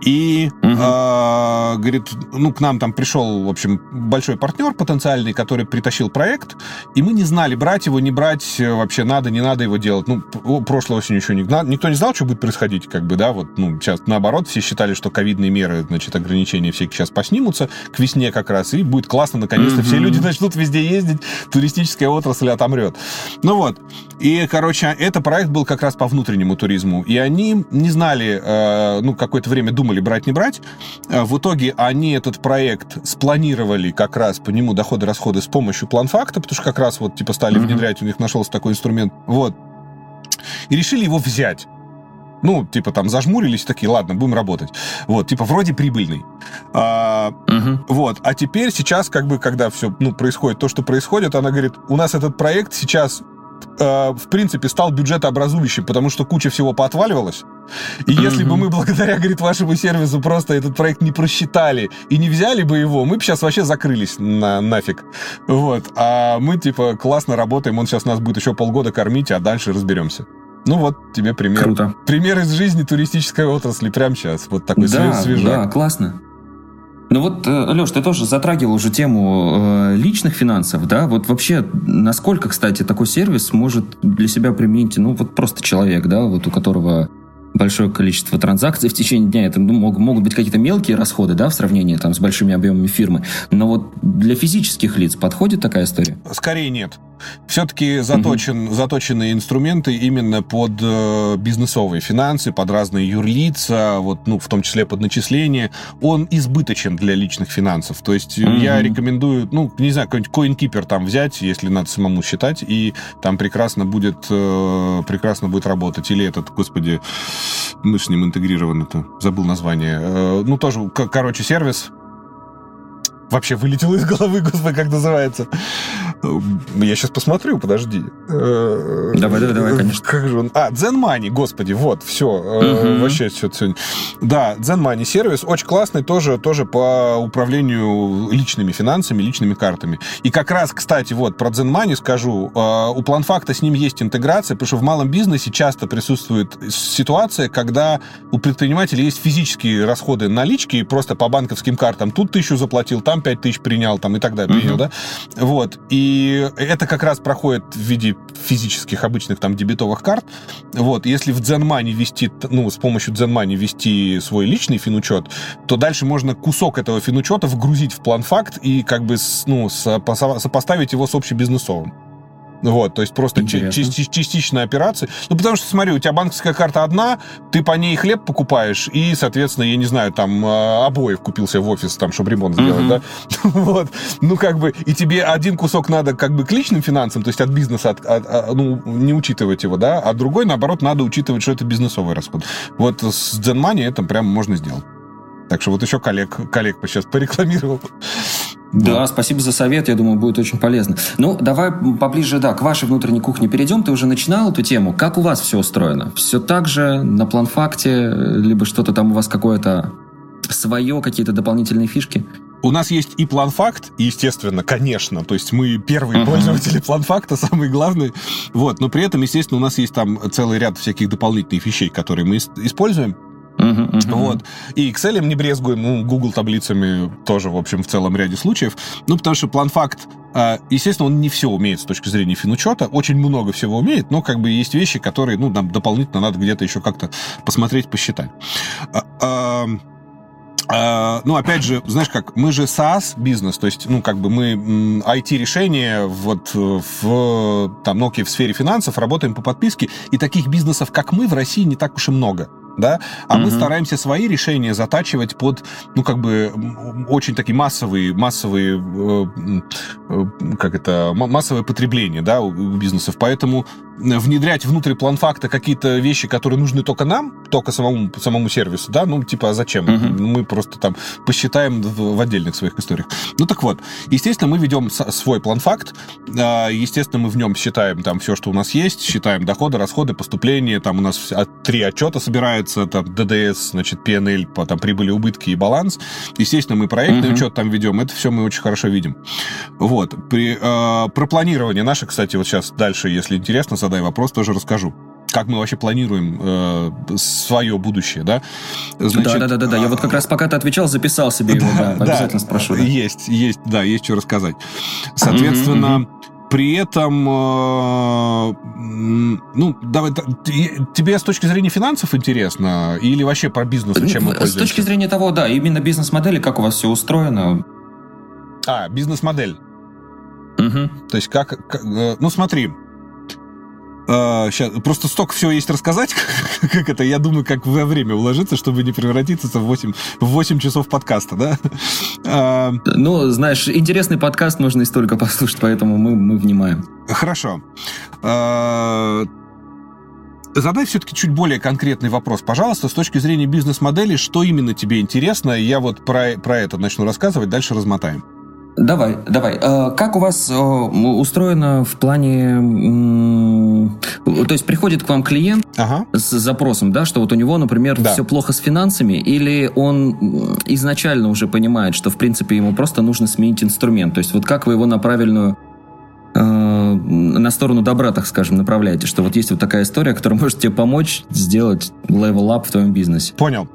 И, угу. э, говорит, ну, к нам там пришел, в общем, большой партнер потенциальный, который притащил проект, и мы не знали, брать его, не брать, э, вообще надо, не надо его делать. Ну, прошлой осенью еще не, никто не знал, что будет происходить, как бы, да, вот, ну, сейчас наоборот, все считали, что ковидные меры, значит, ограничения все сейчас поснимутся к весне как раз, и будет классно, наконец-то, угу. все люди начнут везде ездить, туристическая отрасль отомрет. Ну вот, и, короче, это проект был как раз по внутреннему туризму, и они не знали, э, ну, какое-то время думали, думали брать, не брать. Э, в итоге они этот проект спланировали как раз по нему доходы-расходы с помощью план-факта, потому что как раз вот типа стали mm-hmm. внедрять, у них нашелся такой инструмент. Вот. И решили его взять. Ну, типа там зажмурились, такие, ладно, будем работать. Вот, типа вроде прибыльный. А, угу. Вот, а теперь сейчас, как бы, когда все, ну, происходит то, что происходит, она говорит, у нас этот проект сейчас Э, в принципе, стал бюджетообразующим, потому что куча всего поотваливалась. И если бы мы благодаря, говорит, вашему сервису просто этот проект не просчитали и не взяли бы его, мы бы сейчас вообще закрылись на нафиг. Вот. А мы, типа, классно работаем, он сейчас нас будет еще полгода кормить, а дальше разберемся. Ну вот тебе пример. Круто. Пример из жизни туристической отрасли прямо сейчас. Вот такой да, свежак. Да, классно. Ну вот, э, Леш, ты тоже затрагивал уже тему э, личных финансов, да? Вот вообще, насколько, кстати, такой сервис может для себя применить, ну вот просто человек, да, вот у которого большое количество транзакций в течение дня. Это ну, могут, могут быть какие-то мелкие расходы, да, в сравнении там, с большими объемами фирмы. Но вот для физических лиц подходит такая история? Скорее нет все-таки заточен, угу. заточены инструменты именно под э, бизнесовые финансы, под разные юрлица, вот, ну, в том числе под начисления. Он избыточен для личных финансов. То есть угу. я рекомендую, ну, не знаю, какой-нибудь CoinKeeper там взять, если надо самому считать, и там прекрасно будет, э, прекрасно будет работать. Или этот, господи, мы с ним интегрированы-то, забыл название. Э, ну, тоже, короче, сервис, вообще вылетело из головы, господи, как называется. Я сейчас посмотрю, подожди. Давай, давай, давай, конечно. Как же он? А, Zen Money, господи, вот, все. Угу. Вообще все сегодня. Да, Zen Money сервис очень классный, тоже, тоже по управлению личными финансами, личными картами. И как раз, кстати, вот про Zen Money скажу. У PlanFact с ним есть интеграция, потому что в малом бизнесе часто присутствует ситуация, когда у предпринимателя есть физические расходы налички просто по банковским картам. Тут тысячу заплатил, там пять тысяч принял, там и так далее, принял, да? Вот. И и это как раз проходит в виде физических обычных там дебетовых карт. Вот, если в ZenMoney ввести, ну, с помощью ZenMoney ввести свой личный финучет, то дальше можно кусок этого финучета вгрузить в план факт и как бы, ну, сопоставить его с общебизнесовым. Вот, то есть просто части, частичная операция. Ну, потому что, смотри, у тебя банковская карта одна, ты по ней хлеб покупаешь, и, соответственно, я не знаю, там, а, обоев купился в офис, там, чтобы ремонт сделать, uh-huh. да? Вот. Ну, как бы, и тебе один кусок надо как бы к личным финансам, то есть от бизнеса, от, от, от, ну, не учитывать его, да, а другой, наоборот, надо учитывать, что это бизнесовый расход. Вот с ZenMoney это прям можно сделать. Так что вот еще коллег, коллег сейчас порекламировал. Да, спасибо за совет, я думаю, будет очень полезно. Ну, давай поближе, да, к вашей внутренней кухне перейдем. Ты уже начинал эту тему. Как у вас все устроено? Все так же на план-факте, либо что-то там у вас какое-то свое, какие-то дополнительные фишки? У нас есть и план-факт, естественно, конечно. То есть мы первые uh-huh. пользователи план-факта, самые главные. Вот, но при этом, естественно, у нас есть там целый ряд всяких дополнительных вещей, которые мы используем. Вот. И Excel не брезгуем, ну, Google таблицами тоже, в общем, в целом ряде случаев. Ну, потому что план-факт, а, естественно, он не все умеет с точки зрения финучета, очень много всего умеет, но как бы есть вещи, которые, ну, нам дополнительно надо где-то еще как-то посмотреть, посчитать. А, ну, опять же, знаешь как, мы же SaaS бизнес, то есть, ну, как бы мы IT-решения вот в, там, Nokia в сфере финансов работаем по подписке, и таких бизнесов, как мы, в России не так уж и много. Да, а угу. мы стараемся свои решения затачивать под, ну, как бы, очень такие массовые, массовые, э, э, как это, массовое потребление, да, у бизнесов, поэтому внедрять внутрь план факта какие-то вещи, которые нужны только нам, только самому, самому сервису, да, ну, типа, а зачем? Uh-huh. Мы просто там посчитаем в, в отдельных своих историях. Ну, так вот, естественно, мы ведем свой план факт, а, естественно, мы в нем считаем там все, что у нас есть, считаем доходы, расходы, поступления, там у нас три отчета собирается, там ДДС, значит, PNL, там прибыли, убытки и баланс. Естественно, мы проектный uh-huh. учет там ведем, это все мы очень хорошо видим. Вот. При, э, про планирование наше, кстати, вот сейчас дальше, если интересно, задай вопрос, тоже расскажу как мы вообще планируем э, свое будущее, да? Значит, да, да, да, да, Я вот как раз пока ты отвечал, записал себе его, да, да обязательно спрошу. Да. Есть, есть, да, есть что рассказать. Соответственно, при этом, э, ну, давай, тебе с точки зрения финансов интересно или вообще по бизнесу, чем мы? С точки зрения того, да, именно бизнес-модели, как у вас все устроено. А, бизнес-модель. Угу. То есть как, как э, ну смотри, сейчас, просто столько всего есть рассказать, как, как это, я думаю, как во время уложиться, чтобы не превратиться в 8, в 8 часов подкаста, да? А, ну, знаешь, интересный подкаст можно и столько послушать, поэтому мы, мы внимаем. Хорошо. А, задай все-таки чуть более конкретный вопрос, пожалуйста, с точки зрения бизнес-модели, что именно тебе интересно? Я вот про, про это начну рассказывать, дальше размотаем. Давай, давай. Э, как у вас э, устроено в плане... То есть приходит к вам клиент ага. с запросом, да, что вот у него, например, да. все плохо с финансами, или он изначально уже понимает, что, в принципе, ему просто нужно сменить инструмент. То есть вот как вы его на правильную на сторону добра, так скажем, направляете, что вот есть вот такая история, которая может тебе помочь сделать up в твоем бизнесе. Понял.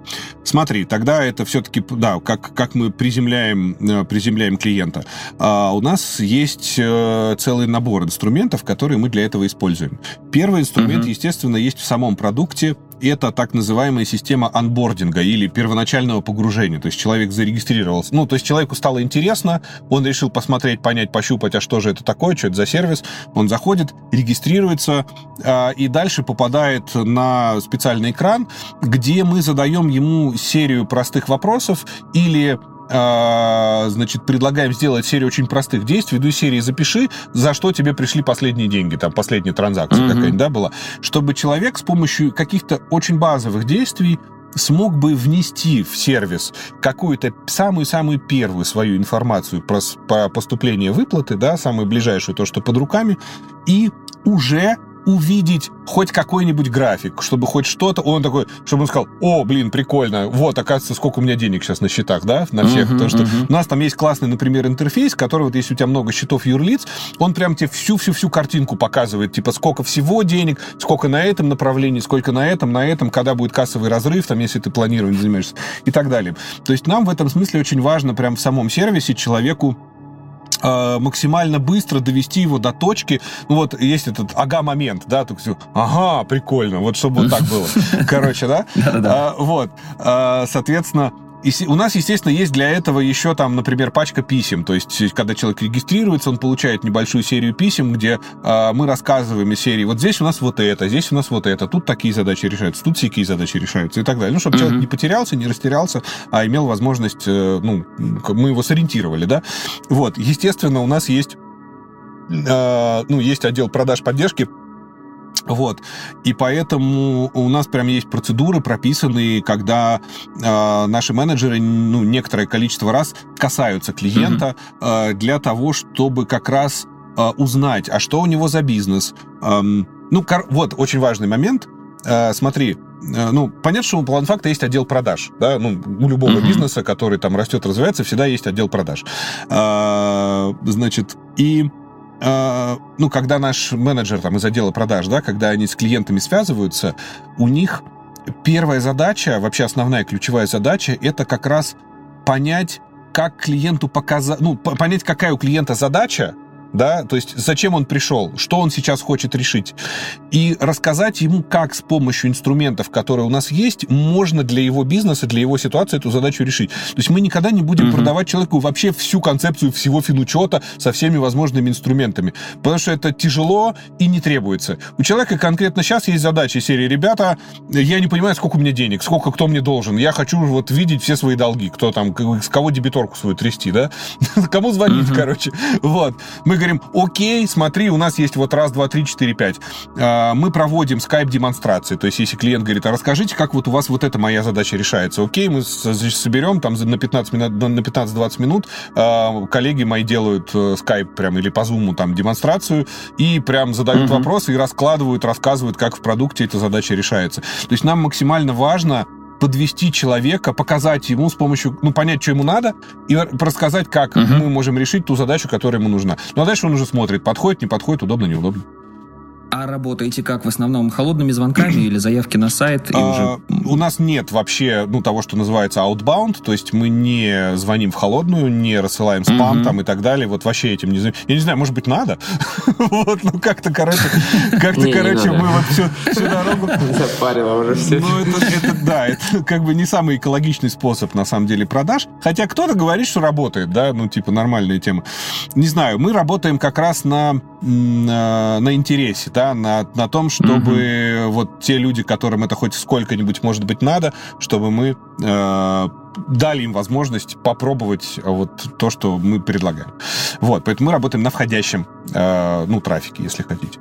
Смотри, тогда это все-таки, да, как, как мы приземляем, э, приземляем клиента. А у нас есть э, целый набор инструментов, которые мы для этого используем. Первый инструмент, uh-huh. естественно, есть в самом продукте это так называемая система анбординга или первоначального погружения. То есть человек зарегистрировался. Ну, то есть человеку стало интересно, он решил посмотреть, понять, пощупать, а что же это такое, что это за сервис. Он заходит, регистрируется э, и дальше попадает на специальный экран, где мы задаем ему серию простых вопросов или значит, предлагаем сделать серию очень простых действий, ну, серии «Запиши, за что тебе пришли последние деньги», там, последняя транзакция mm-hmm. какая-нибудь, да, была, чтобы человек с помощью каких-то очень базовых действий смог бы внести в сервис какую-то самую-самую первую свою информацию про, про поступление выплаты, да, самую ближайшую, то, что под руками, и уже увидеть хоть какой-нибудь график, чтобы хоть что-то, он такой, чтобы он сказал, о, блин, прикольно, вот, оказывается, сколько у меня денег сейчас на счетах, да, на всех, uh-huh, потому что uh-huh. у нас там есть классный, например, интерфейс, который вот, если у тебя много счетов юрлиц, он прям тебе всю-всю-всю картинку показывает, типа, сколько всего денег, сколько на этом направлении, сколько на этом, на этом, когда будет кассовый разрыв, там, если ты планированием занимаешься, и так далее. То есть нам в этом смысле очень важно прям в самом сервисе человеку максимально быстро довести его до точки. Ну вот есть этот ага-момент, да, так все, ага, прикольно, вот чтобы вот так было. Короче, да? А, вот. А, соответственно, и у нас, естественно, есть для этого еще там, например, пачка писем. То есть, когда человек регистрируется, он получает небольшую серию писем, где э, мы рассказываем из серии, вот здесь у нас вот это, здесь у нас вот это, тут такие задачи решаются, тут всякие задачи решаются и так далее. Ну, чтобы mm-hmm. человек не потерялся, не растерялся, а имел возможность, э, ну, мы его сориентировали, да. Вот, естественно, у нас есть, э, ну, есть отдел продаж поддержки, вот. И поэтому у нас прям есть процедуры прописанные, когда э, наши менеджеры ну, некоторое количество раз касаются клиента mm-hmm. э, для того, чтобы как раз э, узнать, а что у него за бизнес. Эм, ну, кор- вот очень важный момент. Э, смотри, ну, понятно, что у планфакта есть отдел продаж, да, ну, у любого mm-hmm. бизнеса, который там растет, развивается, всегда есть отдел продаж. Э, значит, и э, ну, когда наш менеджер там из отдела продаж, да, когда они с клиентами связываются, у них первая задача, вообще основная ключевая задача, это как раз понять, как клиенту показать, ну, понять, какая у клиента задача, да, то есть зачем он пришел, что он сейчас хочет решить, и рассказать ему, как с помощью инструментов, которые у нас есть, можно для его бизнеса, для его ситуации эту задачу решить. То есть мы никогда не будем угу. продавать человеку вообще всю концепцию всего финучета со всеми возможными инструментами, потому что это тяжело и не требуется. У человека конкретно сейчас есть задача серии «Ребята, я не понимаю, сколько у меня денег, сколько кто мне должен, я хочу вот видеть все свои долги, кто там, с кого дебиторку свою трясти, да, кому звонить, угу. короче. Вот. Мы говорим, окей, смотри, у нас есть вот раз, два, три, четыре, пять. А, мы проводим скайп-демонстрации. То есть, если клиент говорит, а расскажите, как вот у вас вот эта моя задача решается. Окей, мы соберем там на 15 минут, на 15-20 минут. Коллеги мои делают э, скайп прям или по зуму там демонстрацию и прям задают угу. вопросы и раскладывают, рассказывают, как в продукте эта задача решается. То есть, нам максимально важно подвести человека, показать ему с помощью, ну, понять, что ему надо, и рассказать, как uh-huh. мы можем решить ту задачу, которая ему нужна. Ну, а дальше он уже смотрит, подходит, не подходит, удобно, неудобно. А работаете как в основном холодными звонками или заявки на сайт? И а, уже... У нас нет вообще ну, того, что называется outbound, то есть мы не звоним в холодную, не рассылаем спам mm-hmm. там и так далее. Вот вообще этим не занимаемся. Я не знаю, может быть, надо? вот, ну как-то, короче, как-то, короче, мы вот всю, всю дорогу... Запарило уже все. Ну, это, это, да, это как бы не самый экологичный способ, на самом деле, продаж. Хотя кто-то говорит, что работает, да, ну, типа, нормальная тема. Не знаю, мы работаем как раз на, на, на интересе, да, на, на том, чтобы угу. вот те люди, которым это хоть сколько-нибудь, может быть, надо, чтобы мы э, дали им возможность попробовать вот то, что мы предлагаем. Вот, поэтому мы работаем на входящем, э, ну, трафике, если хотите.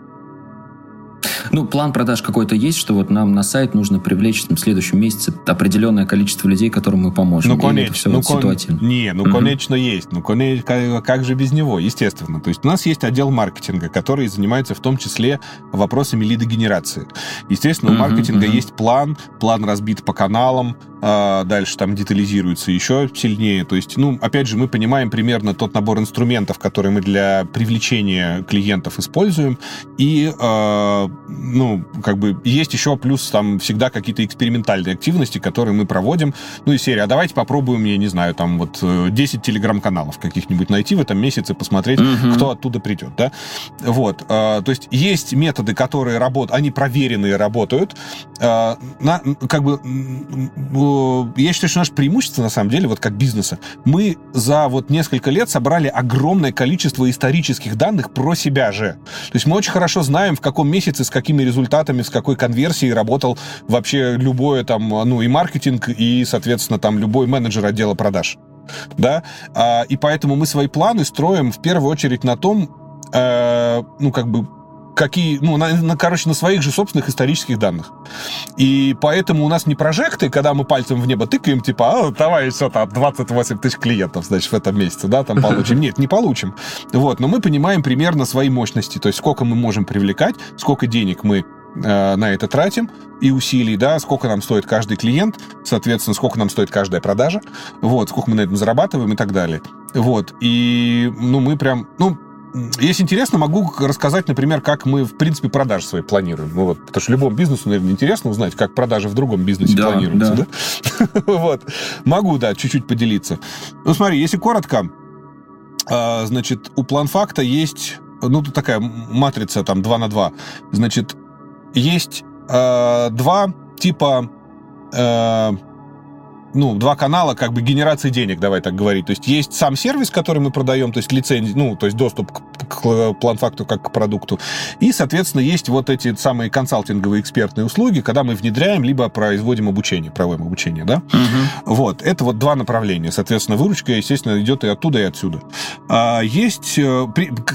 Ну, план продаж какой-то есть, что вот нам на сайт нужно привлечь в следующем месяце определенное количество людей, которым мы поможем. Ну, конечно. это все ну, вот кон... ситуативно? Не, ну, угу. конечно, есть. Ну, конечно, как же без него, естественно. То есть у нас есть отдел маркетинга, который занимается в том числе вопросами лидогенерации. Естественно, у маркетинга угу. есть план, план разбит по каналам, а, дальше там детализируется еще сильнее. То есть, ну, опять же, мы понимаем примерно тот набор инструментов, которые мы для привлечения клиентов используем, и э, ну, как бы есть еще плюс там всегда какие-то экспериментальные активности, которые мы проводим. Ну и серия, а давайте попробуем, я не знаю, там вот 10 э, телеграм-каналов каких-нибудь найти в этом месяце, посмотреть, угу. кто оттуда придет, да. Вот, э, то есть есть методы, которые работают, они проверенные, работают. Э, на, как бы, э, я считаю, что наше преимущество, на самом деле, вот как бизнеса, мы за вот несколько лет собрали огромное количество исторических данных про себя же. То есть мы очень хорошо знаем, в каком месяце, с каким какими результатами, с какой конверсией работал вообще любое там, ну, и маркетинг, и, соответственно, там любой менеджер отдела продаж. Да? А, и поэтому мы свои планы строим в первую очередь на том, э, ну, как бы, какие, ну, на, на, короче, на своих же собственных исторических данных. И поэтому у нас не прожекты, когда мы пальцем в небо тыкаем, типа, а, давай все там 28 тысяч клиентов, значит, в этом месяце, да, там получим. Нет, не получим. Вот, но мы понимаем примерно свои мощности, то есть сколько мы можем привлекать, сколько денег мы э, на это тратим и усилий, да, сколько нам стоит каждый клиент, соответственно, сколько нам стоит каждая продажа, вот, сколько мы на этом зарабатываем и так далее. Вот, и, ну, мы прям, ну, если интересно, могу рассказать, например, как мы, в принципе, продажи свои планируем. Ну, вот, потому что любому бизнесу, наверное, интересно узнать, как продажи в другом бизнесе да, планируются. Да. Да? вот. Могу, да, чуть-чуть поделиться. Ну, смотри, если коротко, а, значит, у план-факта есть, ну, тут такая матрица, там, 2 на 2. Значит, есть э, два типа э, ну, два канала как бы генерации денег, давай так говорить. То есть есть сам сервис, который мы продаем, то есть лицензия, ну, то есть доступ к, к план-факту как к продукту. И, соответственно, есть вот эти самые консалтинговые экспертные услуги, когда мы внедряем, либо производим обучение, проводим обучение, да? Угу. Вот, это вот два направления. Соответственно, выручка, естественно, идет и оттуда, и отсюда. А есть, э,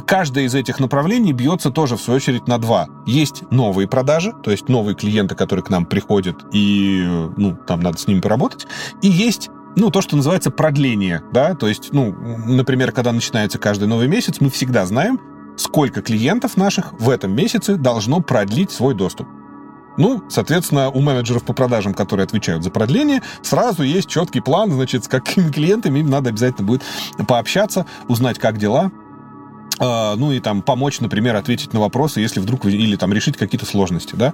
каждое из этих направлений бьется тоже, в свою очередь, на два. Есть новые продажи, то есть новые клиенты, которые к нам приходят, и, ну, там надо с ними поработать. И есть ну, то, что называется продление, да, то есть, ну, например, когда начинается каждый новый месяц, мы всегда знаем, сколько клиентов наших в этом месяце должно продлить свой доступ. Ну, соответственно, у менеджеров по продажам, которые отвечают за продление, сразу есть четкий план, значит, с какими клиентами им надо обязательно будет пообщаться, узнать, как дела, ну и там помочь, например, ответить на вопросы, если вдруг или там решить какие-то сложности, да.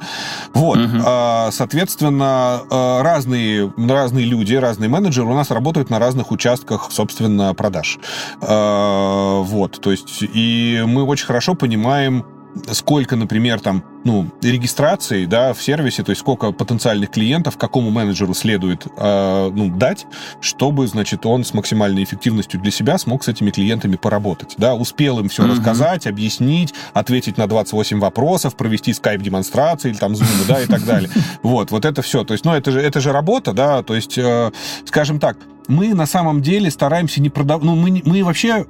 Вот, uh-huh. uh, соответственно, uh, разные разные люди, разные менеджеры у нас работают на разных участках, собственно, продаж. Вот, то есть и мы очень хорошо понимаем сколько, например, там, ну, регистрации, да, в сервисе, то есть сколько потенциальных клиентов какому менеджеру следует, э, ну, дать, чтобы, значит, он с максимальной эффективностью для себя смог с этими клиентами поработать, да, успел им все mm-hmm. рассказать, объяснить, ответить на 28 вопросов, провести скайп-демонстрации или там Zoom, да, и так далее. Вот, вот это все. То есть, ну, это же, это же работа, да, то есть, э, скажем так, мы на самом деле стараемся не продавать... Ну, мы, мы вообще...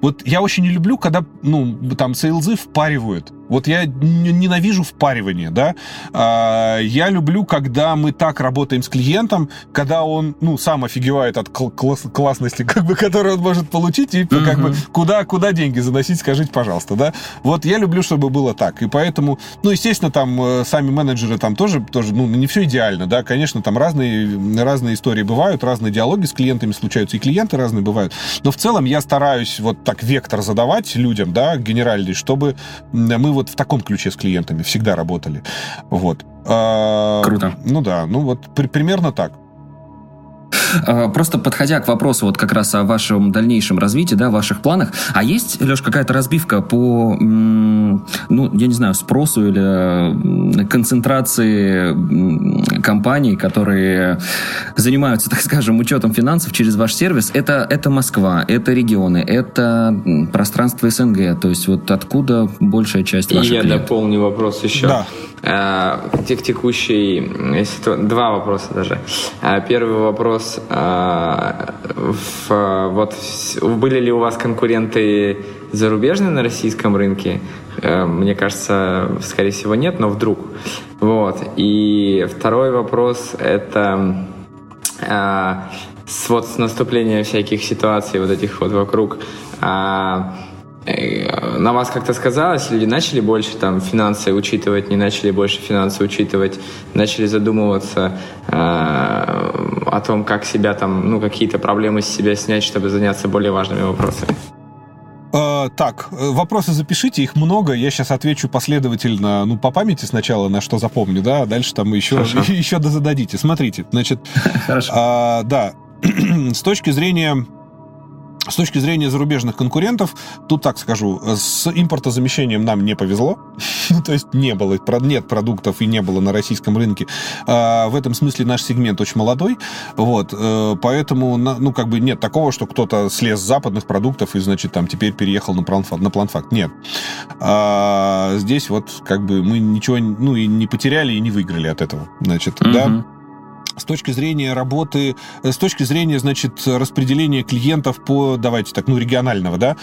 Вот я очень не люблю, когда, ну, там, сейлзы впаривают. Вот я ненавижу впаривание, да. А, я люблю, когда мы так работаем с клиентом, когда он, ну, сам офигевает от класс классности, как бы, которую он может получить, и uh-huh. как бы куда, куда деньги заносить, скажите, пожалуйста, да. Вот я люблю, чтобы было так. И поэтому, ну, естественно, там э, сами менеджеры там тоже, тоже ну, не все идеально, да. Конечно, там разные, разные истории бывают, разные диалоги с клиентами случаются, и клиенты разные бывают. Но в целом я стараюсь вот так вектор задавать людям, да, генеральный, чтобы мы вот в таком ключе с клиентами всегда работали. Вот. А, Круто. Ну да, ну вот при, примерно так. А, просто подходя к вопросу вот как раз о вашем дальнейшем развитии, да, ваших планах, а есть, Леш, какая-то разбивка по, ну, я не знаю, спросу или концентрации компаний, которые занимаются, так скажем, учетом финансов через ваш сервис? Это, это Москва, это регионы, это пространство СНГ, то есть вот откуда большая часть ваших И я клиентов? дополню вопрос еще. Да. А, текущий, два вопроса даже. А, первый вопрос а, в, вот, были ли у вас конкуренты зарубежные на российском рынке? Э, мне кажется, скорее всего, нет, но вдруг. Вот. И второй вопрос — это с, вот, с наступлением всяких ситуаций вот этих вот вокруг Э, на вас как-то сказалось, люди начали больше там финансы учитывать, не начали больше финансы учитывать, начали задумываться э, о том, как себя там, ну, какие-то проблемы с себя снять, чтобы заняться более важными вопросами. Э, так, вопросы запишите, их много. Я сейчас отвечу последовательно, ну, по памяти сначала, на что запомню, да, а дальше там еще, еще зададите. Смотрите, значит, Хорошо. А, да, с точки зрения с точки зрения зарубежных конкурентов, тут так скажу, с импортозамещением нам не повезло. ну, то есть не было, нет продуктов и не было на российском рынке. А, в этом смысле наш сегмент очень молодой. Вот, э, поэтому, ну, как бы нет такого, что кто-то слез с западных продуктов и, значит, там теперь переехал на планфакт. Нет. А, здесь вот как бы мы ничего, ну, и не потеряли, и не выиграли от этого. Значит, да с точки зрения работы, с точки зрения, значит, распределения клиентов по, давайте так, ну, регионального, да,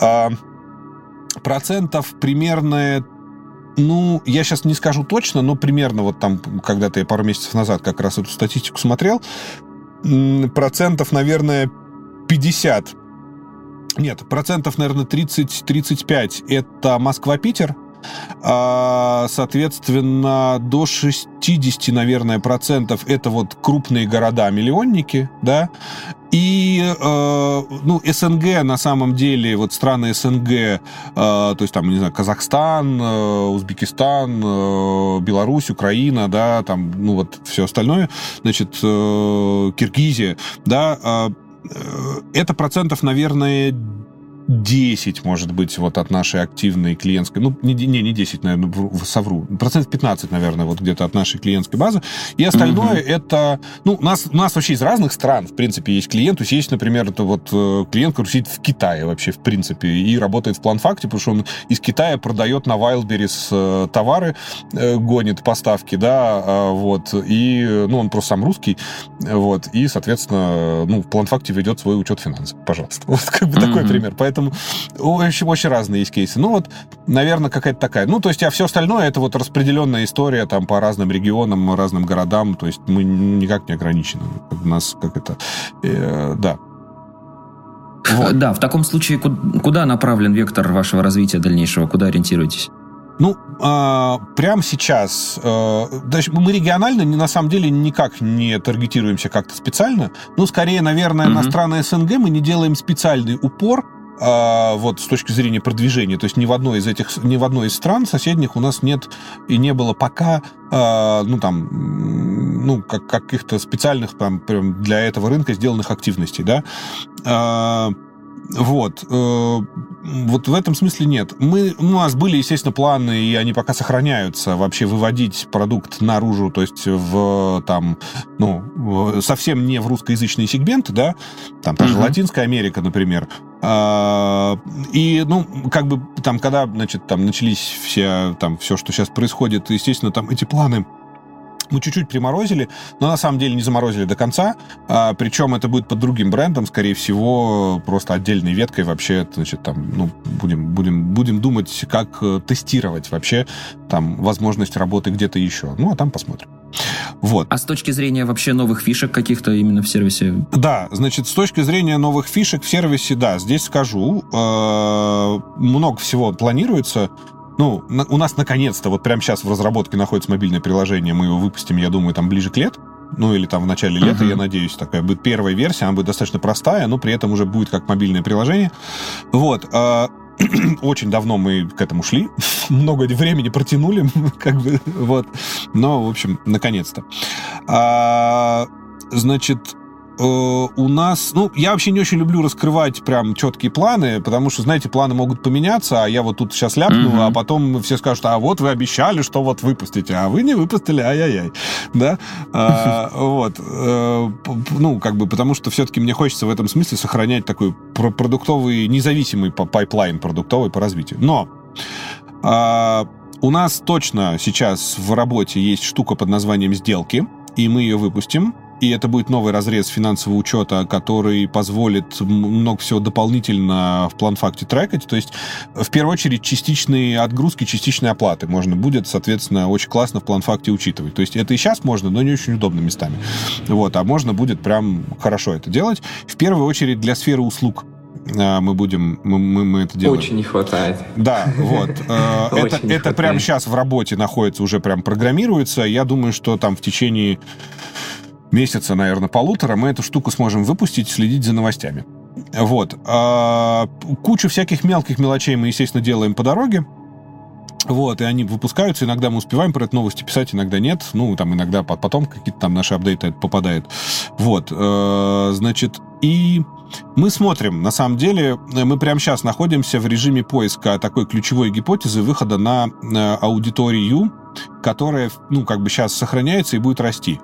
а, процентов примерно ну, я сейчас не скажу точно, но примерно вот там, когда-то я пару месяцев назад как раз эту статистику смотрел, процентов, наверное, 50. Нет, процентов, наверное, 30-35 это Москва-Питер, соответственно, до 60, наверное, процентов это вот крупные города-миллионники, да, и, э, ну, СНГ, на самом деле, вот страны СНГ, э, то есть там, не знаю, Казахстан, э, Узбекистан, э, Беларусь, Украина, да, там, ну, вот все остальное, значит, э, Киргизия, да, э, э это процентов, наверное, 10, может быть, вот от нашей активной клиентской, ну, не, не, не 10, наверное, совру, процент 15, наверное, вот где-то от нашей клиентской базы. И остальное угу. это, ну, у нас, у нас вообще из разных стран, в принципе, есть клиент. То есть есть, например, это вот э, клиент, который сидит в Китае вообще, в принципе, и работает в планфакте, потому что он из Китая продает на Wildberries э, товары, э, гонит поставки, да, а, вот, и, ну, он просто сам русский, вот, и, соответственно, ну, в планфакте ведет свой учет финансов, пожалуйста. Вот как бы такой пример. Поэтому Поэтому очень, очень разные есть кейсы. Ну вот, наверное, какая-то такая. Ну, то есть, а все остальное это вот распределенная история там по разным регионам, разным городам. То есть мы никак не ограничены. У нас как это... Э, да. Вот. Да, в таком случае куда направлен вектор вашего развития дальнейшего? Куда ориентируетесь? Ну, а, прямо сейчас, а, мы регионально на самом деле никак не таргетируемся как-то специально. Ну, скорее, наверное, угу. на страны СНГ мы не делаем специальный упор вот с точки зрения продвижения. То есть ни в одной из этих, ни в одной из стран соседних у нас нет и не было пока, а, ну там, ну как каких-то специальных там прям для этого рынка сделанных активностей, да. Вот. Э, вот в этом смысле нет. Мы, у нас были, естественно, планы, и они пока сохраняются, вообще выводить продукт наружу, то есть в там, ну, совсем не в русскоязычные сегменты, да, там та же uh-huh. Латинская Америка, например. А, и, ну, как бы там, когда, значит, там начались все, там, все, что сейчас происходит, естественно, там эти планы мы чуть-чуть приморозили, но на самом деле не заморозили до конца. А, причем это будет под другим брендом, скорее всего, просто отдельной веткой вообще, значит, там, ну, будем, будем, будем думать, как э, тестировать вообще там возможность работы где-то еще. Ну, а там посмотрим. Вот. А с точки зрения вообще новых фишек каких-то именно в сервисе? Да, значит, с точки зрения новых фишек в сервисе, да, здесь скажу, э, много всего планируется. Ну, на, у нас наконец-то, вот прямо сейчас в разработке находится мобильное приложение, мы его выпустим, я думаю, там ближе к лету. Ну, или там в начале лета, uh-huh. я надеюсь, такая будет первая версия, она будет достаточно простая, но при этом уже будет как мобильное приложение. Вот. Э, очень давно мы к этому шли, много времени протянули, как бы, вот. Но, в общем, наконец-то. А, значит, Э, у нас, ну, я вообще не очень люблю раскрывать прям четкие планы, потому что, знаете, планы могут поменяться, а я вот тут сейчас ляпну, mm-hmm. а потом все скажут, а вот вы обещали, что вот выпустите, а вы не выпустили, ай-яй-яй, да, а, вот, э, ну, как бы, потому что все-таки мне хочется в этом смысле сохранять такой продуктовый, независимый pipeline продуктовый по развитию, но а, у нас точно сейчас в работе есть штука под названием «Сделки», и мы ее выпустим и это будет новый разрез финансового учета, который позволит много всего дополнительно в план-факте трекать. То есть, в первую очередь, частичные отгрузки, частичные оплаты можно будет, соответственно, очень классно в план-факте учитывать. То есть, это и сейчас можно, но не очень удобно местами. Вот, а можно будет прям хорошо это делать. В первую очередь, для сферы услуг а, мы будем, мы, мы, мы это делаем. Очень не хватает. Да, вот. Э, это, это прямо сейчас в работе находится, уже прям программируется. Я думаю, что там в течение месяца, наверное, полутора, мы эту штуку сможем выпустить, следить за новостями. Вот. А, кучу всяких мелких мелочей мы, естественно, делаем по дороге. Вот, и они выпускаются, иногда мы успеваем про это новости писать, иногда нет. Ну, там иногда потом какие-то там наши апдейты попадают. Вот, э, значит, и мы смотрим, на самом деле, мы прямо сейчас находимся в режиме поиска такой ключевой гипотезы выхода на э, аудиторию, которая, ну, как бы сейчас сохраняется и будет расти.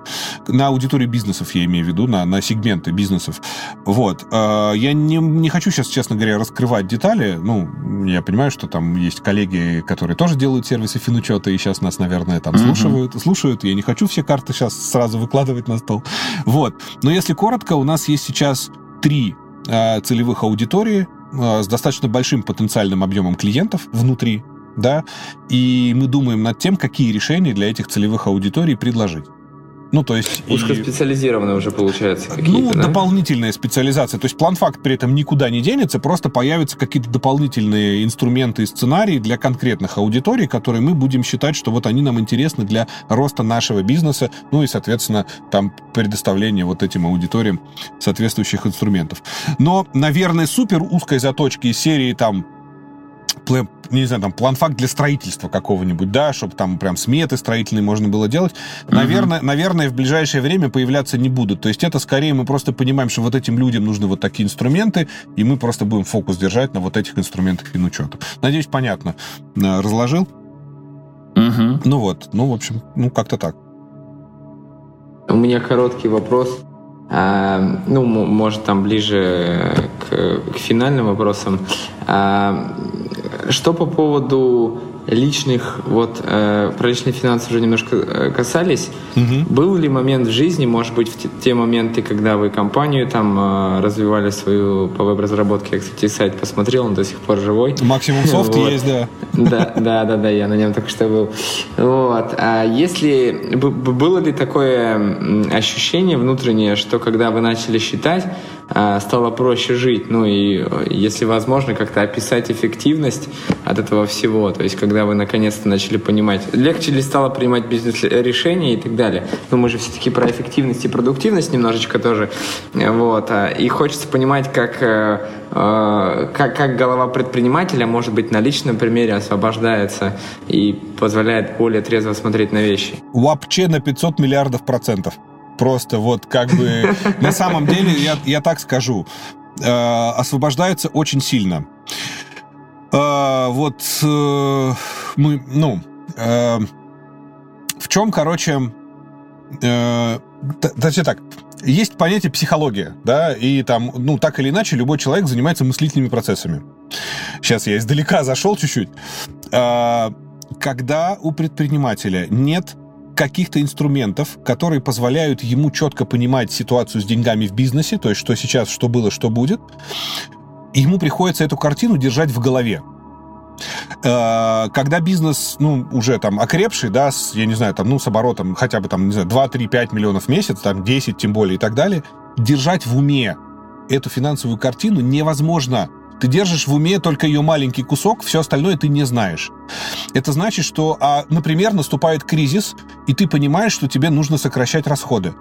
На аудиторию бизнесов, я имею в виду, на, на сегменты бизнесов. Вот. Э, я не, не хочу сейчас, честно говоря, раскрывать детали. Ну, я понимаю, что там есть коллеги, которые тоже делают сервисы финучета, и сейчас нас, наверное, там mm-hmm. слушают, слушают. Я не хочу все карты сейчас сразу выкладывать на стол. Вот. Но если коротко, у нас есть сейчас три э, целевых аудитории э, с достаточно большим потенциальным объемом клиентов внутри да, и мы думаем над тем, какие решения для этих целевых аудиторий предложить. Ну, то есть... Узкоспециализированные и... уже получается Ну, да? дополнительная специализация. То есть план-факт при этом никуда не денется, просто появятся какие-то дополнительные инструменты и сценарии для конкретных аудиторий, которые мы будем считать, что вот они нам интересны для роста нашего бизнеса, ну и, соответственно, там предоставления вот этим аудиториям соответствующих инструментов. Но, наверное, супер узкой заточки серии там не знаю, там, план-факт для строительства какого-нибудь, да, чтобы там прям сметы строительные можно было делать, uh-huh. наверное, наверное, в ближайшее время появляться не будут. То есть это скорее мы просто понимаем, что вот этим людям нужны вот такие инструменты, и мы просто будем фокус держать на вот этих инструментах финучета. Надеюсь, понятно. Э, разложил? Uh-huh. Ну вот, ну, в общем, ну, как-то так. У меня короткий вопрос. А, ну, может, там ближе к, к финальным вопросам. А, что по поводу личных, вот э, про личные финансы уже немножко э, касались. Угу. Был ли момент в жизни, может быть, в те, те моменты, когда вы компанию там э, развивали свою по веб-разработке, я, кстати, сайт посмотрел, он до сих пор живой. Максимум софт вот. есть, да. Да, да, да, да, я на нем только что был. Вот. А если было ли такое ощущение внутреннее, что когда вы начали считать, стало проще жить. Ну и если возможно, как-то описать эффективность от этого всего. То есть, когда вы наконец-то начали понимать, легче ли стало принимать бизнес-решения и так далее. Но мы же все-таки про эффективность и продуктивность немножечко тоже. Вот. А, и хочется понимать, как, э, э, как, как голова предпринимателя, может быть, на личном примере освобождается и позволяет более трезво смотреть на вещи. Вообще на 500 миллиардов процентов. Просто вот как бы на самом деле, я, я так скажу, э, освобождается очень сильно. Э, вот э, мы, ну, э, в чем, короче, э, Точнее так, есть понятие психология, да, и там, ну, так или иначе, любой человек занимается мыслительными процессами. Сейчас я издалека зашел чуть-чуть. Э, когда у предпринимателя нет каких-то инструментов, которые позволяют ему четко понимать ситуацию с деньгами в бизнесе, то есть что сейчас, что было, что будет, ему приходится эту картину держать в голове. Э, когда бизнес, ну, уже там окрепший, да, с, я не знаю, там, ну, с оборотом хотя бы там, не знаю, 2, 3, 5 миллионов в месяц, там, 10 тем более и так далее, держать в уме эту финансовую картину невозможно ты держишь в уме только ее маленький кусок, все остальное ты не знаешь. Это значит, что, а, например, наступает кризис, и ты понимаешь, что тебе нужно сокращать расходы.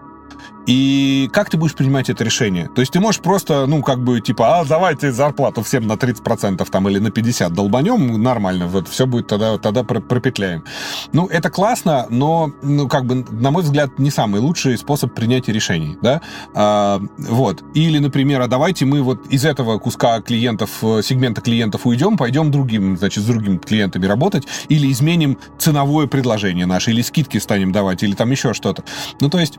И как ты будешь принимать это решение? То есть ты можешь просто, ну, как бы, типа, а, давайте зарплату всем на 30% там или на 50% долбанем, нормально, вот все будет тогда, тогда пропетляем. Ну, это классно, но, ну, как бы, на мой взгляд, не самый лучший способ принятия решений, да? А, вот. Или, например, а давайте мы вот из этого куска клиентов, сегмента клиентов уйдем, пойдем другим, значит, с другими клиентами работать, или изменим ценовое предложение наше, или скидки станем давать, или там еще что-то. Ну, то есть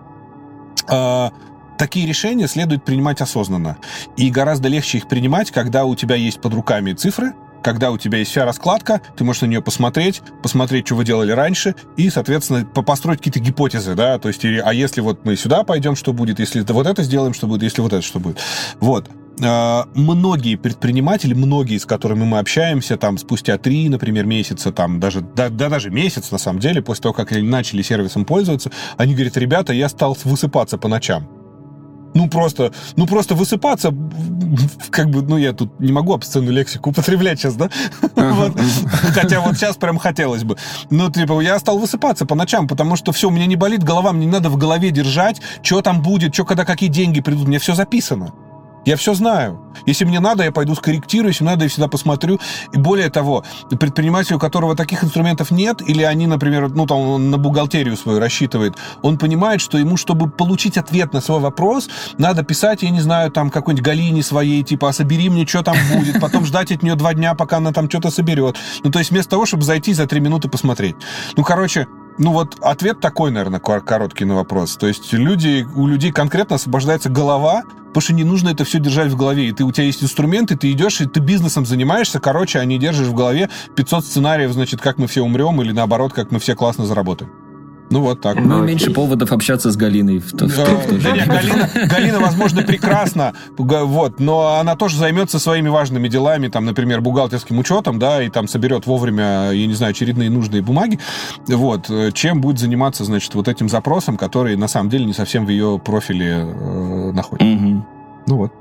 э, такие решения следует принимать осознанно. И гораздо легче их принимать, когда у тебя есть под руками цифры, когда у тебя есть вся раскладка, ты можешь на нее посмотреть, посмотреть, что вы делали раньше, и, соответственно, построить какие-то гипотезы, да, то есть, а если вот мы сюда пойдем, что будет, если вот это сделаем, что будет, если вот это, что будет. Вот. А, многие предприниматели, многие, с которыми мы общаемся, там, спустя три, например, месяца, там, даже, да, да, даже месяц, на самом деле, после того, как они начали сервисом пользоваться, они говорят, ребята, я стал высыпаться по ночам ну просто, ну просто высыпаться, как бы, ну я тут не могу обсценную лексику употреблять сейчас, да? Хотя вот сейчас прям хотелось бы. Ну, типа, я стал высыпаться по ночам, потому что все, у меня не болит голова, мне не надо в голове держать, что там будет, что когда какие деньги придут, мне все записано. Я все знаю. Если мне надо, я пойду скорректирую, если надо, я всегда посмотрю. И более того, предприниматель, у которого таких инструментов нет, или они, например, ну, там, на бухгалтерию свою рассчитывает, он понимает, что ему, чтобы получить ответ на свой вопрос, надо писать, я не знаю, там, какой-нибудь Галине своей, типа, а собери мне, что там будет, потом ждать от нее два дня, пока она там что-то соберет. Ну, то есть вместо того, чтобы зайти за три минуты посмотреть. Ну, короче, ну вот ответ такой, наверное, короткий на вопрос. То есть люди, у людей конкретно освобождается голова, потому что не нужно это все держать в голове. И ты, у тебя есть инструменты, ты идешь, и ты бизнесом занимаешься, короче, а не держишь в голове 500 сценариев, значит, как мы все умрем, или наоборот, как мы все классно заработаем. Ну, вот так. Ну, ну меньше поводов общаться с Галиной. В, в, в, да, нет, Галина, Галина, возможно, прекрасна, вот, но она тоже займется своими важными делами, там, например, бухгалтерским учетом, да, и там соберет вовремя, я не знаю, очередные нужные бумаги, вот, чем будет заниматься, значит, вот этим запросом, который, на самом деле, не совсем в ее профиле э, находится. Угу. Ну вот.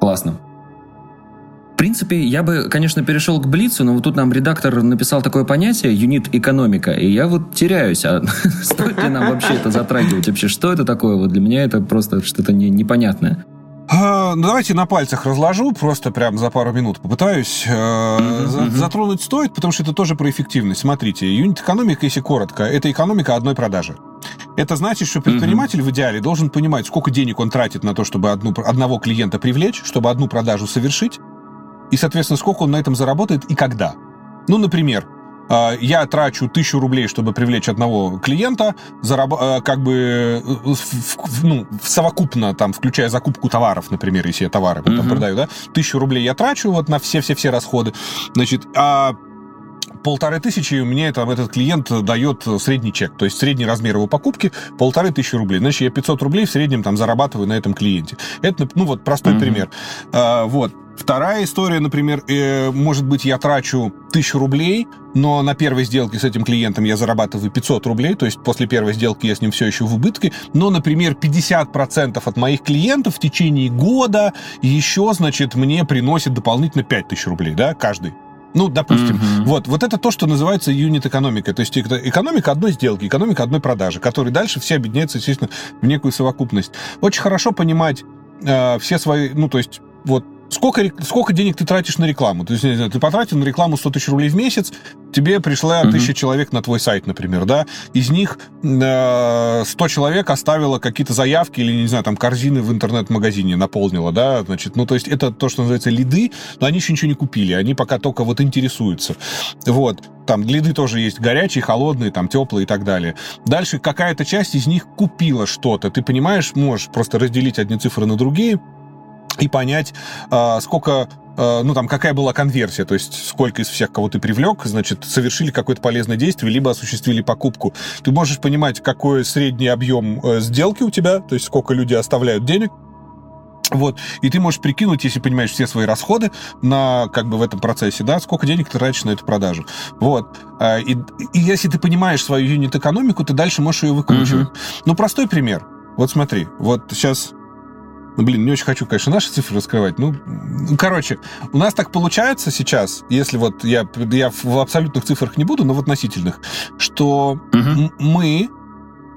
Классно. В принципе, я бы, конечно, перешел к Блицу, но вот тут нам редактор написал такое понятие «юнит экономика», и я вот теряюсь, а стоит ли нам вообще это затрагивать? Вообще, что это такое? Вот для меня это просто что-то не, непонятное. А, ну, давайте на пальцах разложу, просто прям за пару минут попытаюсь. Mm-hmm. За, затронуть стоит, потому что это тоже про эффективность. Смотрите, юнит экономика, если коротко, это экономика одной продажи. Это значит, что предприниматель mm-hmm. в идеале должен понимать, сколько денег он тратит на то, чтобы одну, одного клиента привлечь, чтобы одну продажу совершить, и, соответственно, сколько он на этом заработает и когда. Ну, например, а, я трачу тысячу рублей, чтобы привлечь одного клиента, зараб... А, как бы э, ну, совокупно, там, включая закупку товаров, например, если я товары uh-huh. там продаю, да, тысячу рублей я трачу вот на все-все-все расходы, значит, а полторы тысячи мне там этот клиент дает средний чек, то есть средний размер его покупки полторы тысячи рублей. Значит, я 500 рублей в среднем там зарабатываю на этом клиенте. Это, ну вот, простой uh-huh. пример. А, вот. Вторая история, например, э, может быть, я трачу тысячу рублей, но на первой сделке с этим клиентом я зарабатываю 500 рублей, то есть после первой сделки я с ним все еще в убытке, но, например, 50% от моих клиентов в течение года еще, значит, мне приносит дополнительно 5000 рублей, да, каждый. Ну, допустим, mm-hmm. вот, вот это то, что называется юнит-экономика. То есть экономика одной сделки, экономика одной продажи, которые дальше все объединяются, естественно, в некую совокупность. Очень хорошо понимать э, все свои, ну, то есть вот Сколько, сколько денег ты тратишь на рекламу? То есть, ты потратил на рекламу 100 тысяч рублей в месяц, тебе пришла mm-hmm. тысяча человек на твой сайт, например, да? Из них э, 100 человек оставило какие-то заявки или, не знаю, там, корзины в интернет-магазине наполнила, да? Значит, ну, то есть это то, что называется лиды, но они еще ничего не купили, они пока только вот интересуются. Вот. Там лиды тоже есть горячие, холодные, там, теплые и так далее. Дальше какая-то часть из них купила что-то. Ты понимаешь, можешь просто разделить одни цифры на другие, и понять, а, сколько а, ну, там, какая была конверсия, то есть сколько из всех, кого ты привлек, значит, совершили какое-то полезное действие, либо осуществили покупку. Ты можешь понимать, какой средний объем э, сделки у тебя, то есть сколько люди оставляют денег, вот, и ты можешь прикинуть, если понимаешь все свои расходы на, как бы, в этом процессе, да, сколько денег ты тратишь на эту продажу. Вот. А, и, и если ты понимаешь свою юнит-экономику, ты дальше можешь ее выкручивать. Mm-hmm. Ну, простой пример. Вот смотри, вот сейчас ну, блин, не очень хочу, конечно, наши цифры раскрывать. Ну, короче, у нас так получается сейчас, если вот я, я в абсолютных цифрах не буду, но в относительных, что угу. мы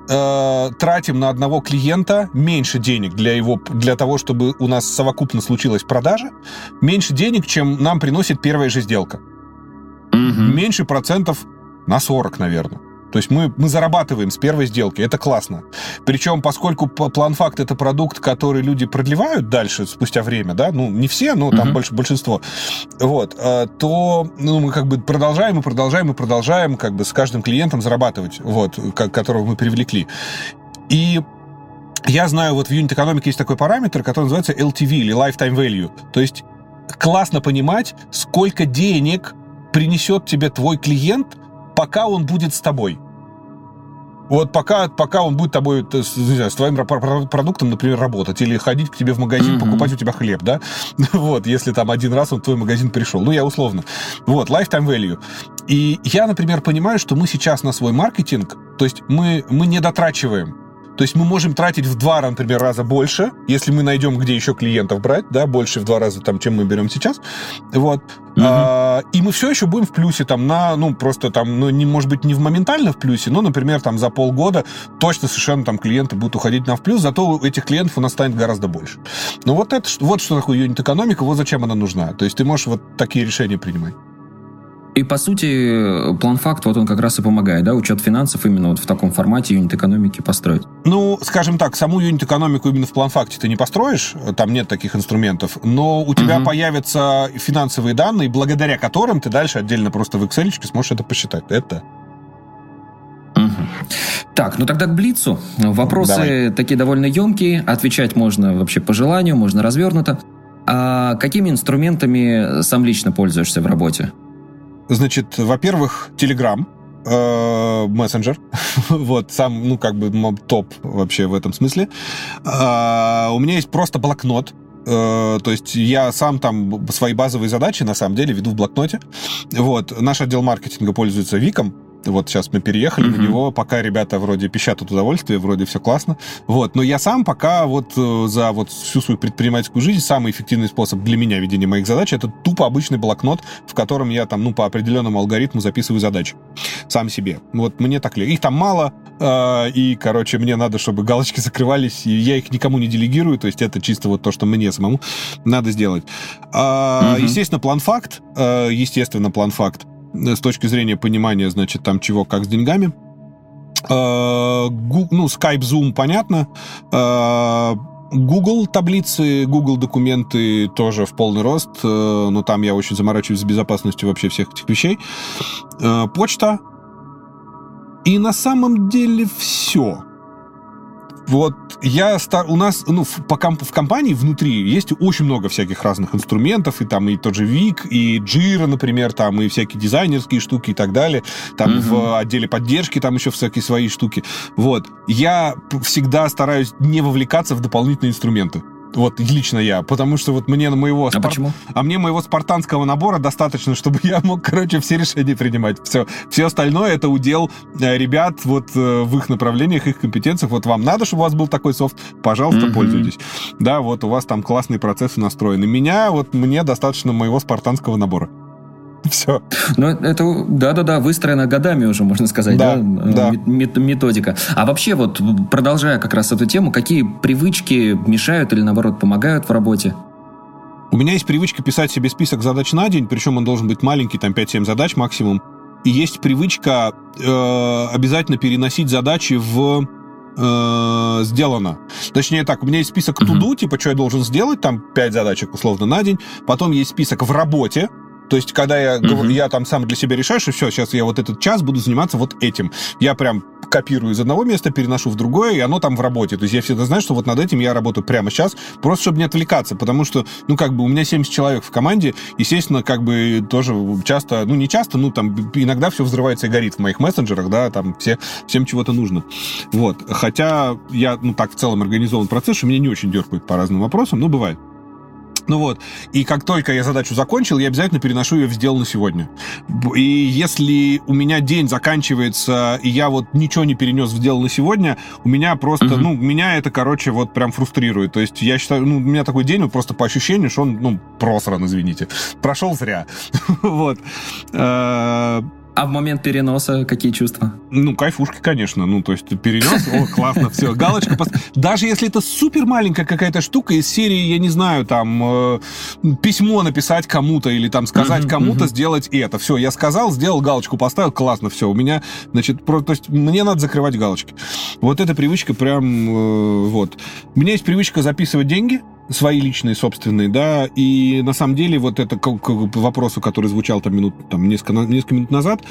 э, тратим на одного клиента меньше денег для его для того, чтобы у нас совокупно случилась продажа, меньше денег, чем нам приносит первая же сделка. Угу. Меньше процентов на 40, наверное. То есть мы, мы зарабатываем с первой сделки, это классно. Причем, поскольку план-факт это продукт, который люди продлевают дальше, спустя время, да, ну, не все, но там mm-hmm. больше большинство, вот, э, то ну, мы как бы продолжаем и продолжаем и продолжаем как бы с каждым клиентом зарабатывать, вот, которого мы привлекли. И я знаю, вот в юнит-экономике есть такой параметр, который называется LTV или Lifetime Value. То есть классно понимать, сколько денег принесет тебе твой клиент – пока он будет с тобой. Вот пока, пока он будет тобой, не знаю, с твоим продуктом, например, работать, или ходить к тебе в магазин, mm-hmm. покупать у тебя хлеб, да, вот, если там один раз он в твой магазин пришел, ну, я условно. Вот, lifetime value. И я, например, понимаю, что мы сейчас на свой маркетинг, то есть мы, мы не дотрачиваем то есть мы можем тратить в два, например, раза больше, если мы найдем, где еще клиентов брать, да, больше в два раза, там, чем мы берем сейчас. Вот. Угу. А, и мы все еще будем в плюсе, там, на, ну, просто там, ну, не, может быть, не в моментально в плюсе, но, например, там, за полгода точно совершенно там клиенты будут уходить нам в плюс, зато у этих клиентов у нас станет гораздо больше. Ну, вот это, вот что такое юнит-экономика, вот зачем она нужна. То есть ты можешь вот такие решения принимать. И, по сути, план-факт, вот он как раз и помогает, да, учет финансов именно вот в таком формате юнит-экономики построить. Ну, скажем так, саму юнит-экономику именно в план-факте ты не построишь, там нет таких инструментов, но у тебя угу. появятся финансовые данные, благодаря которым ты дальше отдельно просто в Excel сможешь это посчитать. Это так, ну тогда к Блицу. Вопросы Давай. такие довольно емкие, отвечать можно вообще по желанию, можно развернуто. А какими инструментами сам лично пользуешься в работе? Значит, во-первых, Telegram, э, мессенджер, вот, сам, ну, как бы топ вообще в этом смысле. А, у меня есть просто блокнот, э, то есть я сам там свои базовые задачи на самом деле веду в блокноте. Вот. Наш отдел маркетинга пользуется Виком. Вот сейчас мы переехали mm-hmm. на него, пока ребята вроде пищат удовольствие, вроде все классно. Вот, но я сам пока вот э, за вот всю свою предпринимательскую жизнь самый эффективный способ для меня ведения моих задач это тупо обычный блокнот, в котором я там, ну, по определенному алгоритму записываю задачи сам себе. Вот мне так легко. Их там мало, э, и, короче, мне надо, чтобы галочки закрывались, и я их никому не делегирую, то есть это чисто вот то, что мне самому надо сделать. А, mm-hmm. Естественно, план-факт, э, естественно, план-факт Э, с точки зрения понимания, значит, там чего, как с деньгами. Э, ну, Skype, Zoom, понятно. Э, Google таблицы, Google документы тоже в полный рост, но там я очень заморачиваюсь с безопасностью вообще всех этих вещей. Почта. И на самом деле все. Вот я у нас ну, в, по, в компании внутри есть очень много всяких разных инструментов, и там и тот же Вик, и Jira, например, там и всякие дизайнерские штуки и так далее. Там угу. в отделе поддержки там еще всякие свои штуки. Вот. Я всегда стараюсь не вовлекаться в дополнительные инструменты. Вот лично я, потому что вот мне на моего... А спар... почему? А мне моего спартанского набора достаточно, чтобы я мог, короче, все решения принимать. Все, все остальное это удел э, ребят вот э, в их направлениях, их компетенциях. Вот вам надо, чтобы у вас был такой софт, пожалуйста, mm-hmm. пользуйтесь. Да, вот у вас там классные процессы настроены. Меня, вот мне достаточно моего спартанского набора. Все. Ну, это, да-да-да, выстроено годами уже, можно сказать, да, да, да. методика. А вообще, вот, продолжая как раз эту тему, какие привычки мешают или, наоборот, помогают в работе? У меня есть привычка писать себе список задач на день, причем он должен быть маленький, там 5-7 задач максимум. И есть привычка э, обязательно переносить задачи в э, сделано. Точнее так, у меня есть список туду, uh-huh. типа, что я должен сделать, там 5 задачек условно на день. Потом есть список в работе, то есть, когда я, mm-hmm. я там сам для себя решаю, что все, сейчас я вот этот час буду заниматься вот этим. Я прям копирую из одного места, переношу в другое, и оно там в работе. То есть я всегда знаю, что вот над этим я работаю прямо сейчас, просто чтобы не отвлекаться, потому что, ну, как бы у меня 70 человек в команде, естественно, как бы тоже часто, ну, не часто, ну, там иногда все взрывается и горит в моих мессенджерах, да, там все, всем чего-то нужно. Вот. Хотя я, ну, так в целом организован процесс, что меня не очень дергают по разным вопросам, но бывает. Ну вот, и как только я задачу закончил, я обязательно переношу ее в сделано сегодня. И если у меня день заканчивается, и я вот ничего не перенес в сделано сегодня, у меня просто, uh-huh. ну, меня это, короче, вот прям фрустрирует. То есть я считаю, ну, у меня такой день, вот просто по ощущению, что он, ну, просран, извините. Прошел зря. Вот. А в момент переноса какие чувства? Ну, кайфушки, конечно. Ну, то есть перенес, о, классно, все, галочка. Даже если это супер маленькая какая-то штука из серии, я не знаю, там, э, письмо написать кому-то или там сказать кому-то сделать это. Все, я сказал, сделал, галочку поставил, классно, все. У меня, значит, про, то есть мне надо закрывать галочки. Вот эта привычка прям, э, вот. У меня есть привычка записывать деньги, свои личные, собственные, да, и на самом деле вот это к, к вопросу, который звучал там минут, там несколько, несколько минут назад,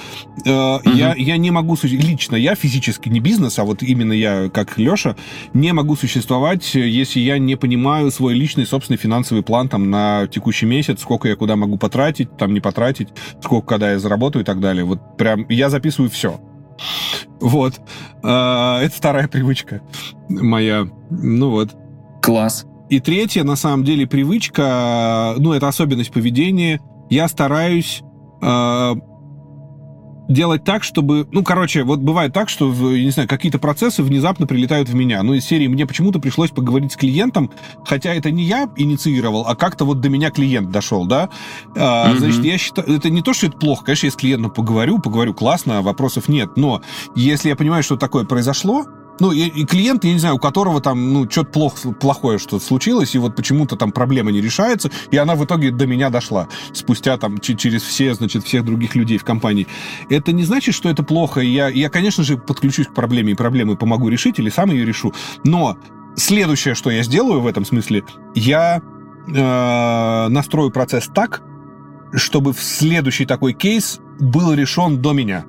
э, uh-huh. я, я не могу, лично я физически, не бизнес, а вот именно я, как Леша, не могу существовать, если я не понимаю свой личный, собственный финансовый план там на текущий месяц, сколько я куда могу потратить, там не потратить, сколько когда я заработаю и так далее. Вот прям я записываю все. Вот. Э, это старая привычка моя. Ну вот. Класс. И третья, на самом деле, привычка, ну, это особенность поведения. Я стараюсь э, делать так, чтобы... Ну, короче, вот бывает так, что, не знаю, какие-то процессы внезапно прилетают в меня. Ну, из серии мне почему-то пришлось поговорить с клиентом, хотя это не я инициировал, а как-то вот до меня клиент дошел, да? А, mm-hmm. Значит, я считаю... Это не то, что это плохо. Конечно, я с клиентом поговорю, поговорю классно, вопросов нет. Но если я понимаю, что такое произошло, ну, и, и клиент, я не знаю, у которого там, ну, что-то плохо, плохое что-то случилось, и вот почему-то там проблема не решается, и она в итоге до меня дошла, спустя там через все, значит, всех других людей в компании. Это не значит, что это плохо, я, я, конечно же, подключусь к проблеме, и проблемы помогу решить, или сам ее решу, но следующее, что я сделаю в этом смысле, я э, настрою процесс так, чтобы в следующий такой кейс был решен до меня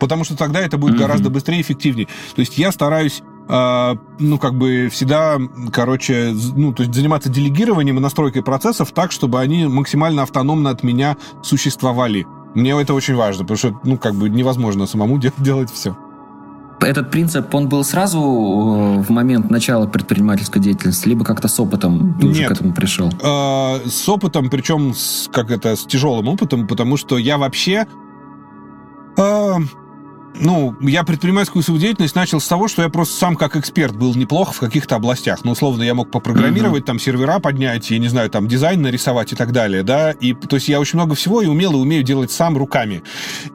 потому что тогда это будет mm-hmm. гораздо быстрее и эффективнее. То есть я стараюсь Uh, ну, как бы всегда, короче, ну, то есть заниматься делегированием и настройкой процессов так, чтобы они максимально автономно от меня существовали. Мне это очень важно, потому что, ну, как бы невозможно самому делать все. Этот принцип, он был сразу э, в момент начала предпринимательской деятельности, либо как-то с опытом ты Нет. уже к этому пришел? Uh, с опытом, причем с, как это, с тяжелым опытом, потому что я вообще... Ну, я предпринимательскую свою деятельность начал с того, что я просто сам как эксперт был неплохо в каких-то областях. Ну, условно, я мог попрограммировать, mm-hmm. там, сервера поднять, я не знаю, там, дизайн нарисовать и так далее, да, и, то есть я очень много всего и умел, и умею делать сам руками.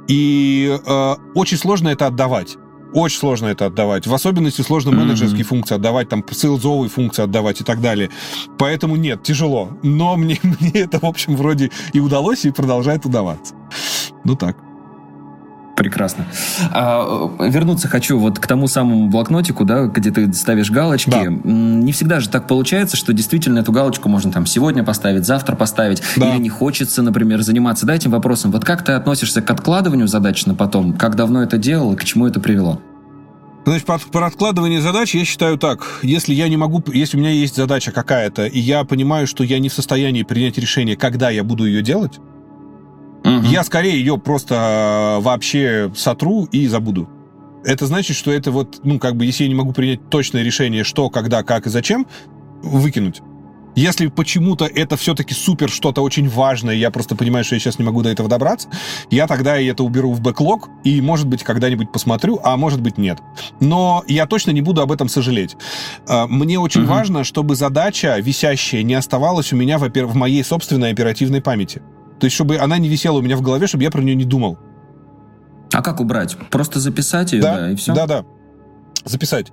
И э, очень сложно это отдавать. Очень сложно это отдавать. В особенности сложно менеджерские mm-hmm. функции отдавать, там, сейлзовые функции отдавать и так далее. Поэтому нет, тяжело. Но мне, мне это, в общем, вроде и удалось, и продолжает удаваться. Ну так. Прекрасно. А, вернуться хочу вот к тому самому блокнотику, да, где ты ставишь галочки. Да. Не всегда же так получается, что действительно эту галочку можно там сегодня поставить, завтра поставить, да. или не хочется, например, заниматься да, этим вопросом. Вот как ты относишься к откладыванию задач на потом? Как давно это делал и к чему это привело? Значит, про откладывание задач я считаю так. Если я не могу, если у меня есть задача какая-то, и я понимаю, что я не в состоянии принять решение, когда я буду ее делать, Угу. Я скорее ее просто э, вообще сотру и забуду. Это значит, что это вот, ну, как бы, если я не могу принять точное решение, что, когда, как и зачем, выкинуть. Если почему-то это все-таки супер что-то очень важное, я просто понимаю, что я сейчас не могу до этого добраться, я тогда это уберу в бэклог и, может быть, когда-нибудь посмотрю, а может быть, нет. Но я точно не буду об этом сожалеть. А, мне очень угу. важно, чтобы задача висящая не оставалась у меня, во-первых, в моей собственной оперативной памяти. То есть, чтобы она не висела у меня в голове, чтобы я про нее не думал. А как убрать? Просто записать ее, да, да и все? Да, да записать.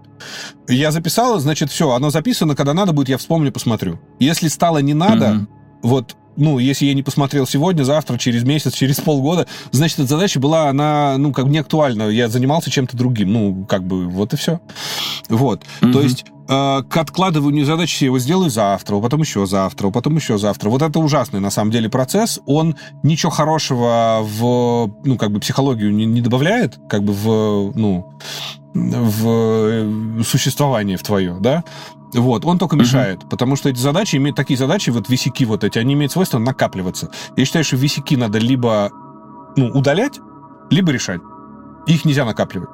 Я записала, значит, все, оно записано, когда надо будет, я вспомню, посмотрю. Если стало не надо, mm-hmm. вот ну, если я не посмотрел сегодня, завтра, через месяц, через полгода, значит, эта задача была, она, ну, как бы не актуальна. Я занимался чем-то другим. Ну, как бы, вот и все. Вот. Mm-hmm. То есть э, к откладыванию задачи я его сделаю завтра, потом еще завтра, потом еще завтра. Вот это ужасный, на самом деле, процесс. Он ничего хорошего в, ну, как бы, психологию не, не добавляет, как бы в, ну, в э, существование в твое, да, вот, он только мешает, uh-huh. потому что эти задачи имеют такие задачи, вот висяки вот эти, они имеют свойство накапливаться. Я считаю, что висяки надо либо ну, удалять, либо решать. Их нельзя накапливать.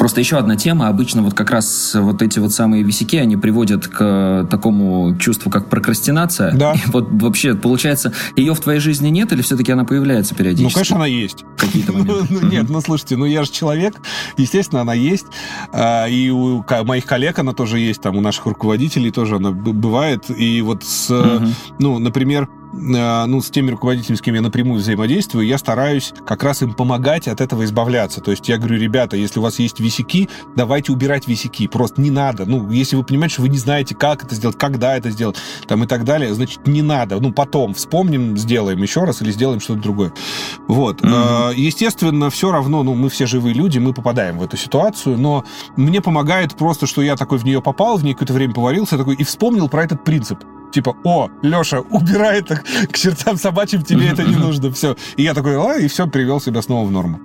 Просто еще одна тема. Обычно вот как раз вот эти вот самые висяки, они приводят к такому чувству, как прокрастинация. Да. И вот вообще, получается, ее в твоей жизни нет или все-таки она появляется периодически? Ну, конечно, она есть. Какие-то моменты. Ну, нет, ну, слушайте, ну, я же человек. Естественно, она есть. А, и у моих коллег она тоже есть. Там у наших руководителей тоже она бывает. И вот с, ну, например, Э, ну, с теми руководителями, с кем я напрямую взаимодействую, я стараюсь как раз им помогать от этого избавляться. То есть я говорю, ребята, если у вас есть висяки, давайте убирать висяки. Просто не надо. Ну, если вы понимаете, что вы не знаете, как это сделать, когда это сделать, там и так далее, значит, не надо. Ну, потом вспомним, сделаем еще раз или сделаем что-то другое. Вот. Mm-hmm. Естественно, все равно, ну, мы все живые люди, мы попадаем в эту ситуацию, но мне помогает просто, что я такой в нее попал, в нее какое-то время поварился такой и вспомнил про этот принцип типа, о, Леша, убирай это к чертям собачьим, тебе это не нужно, все. И я такой, а, и все, привел себя снова в норму.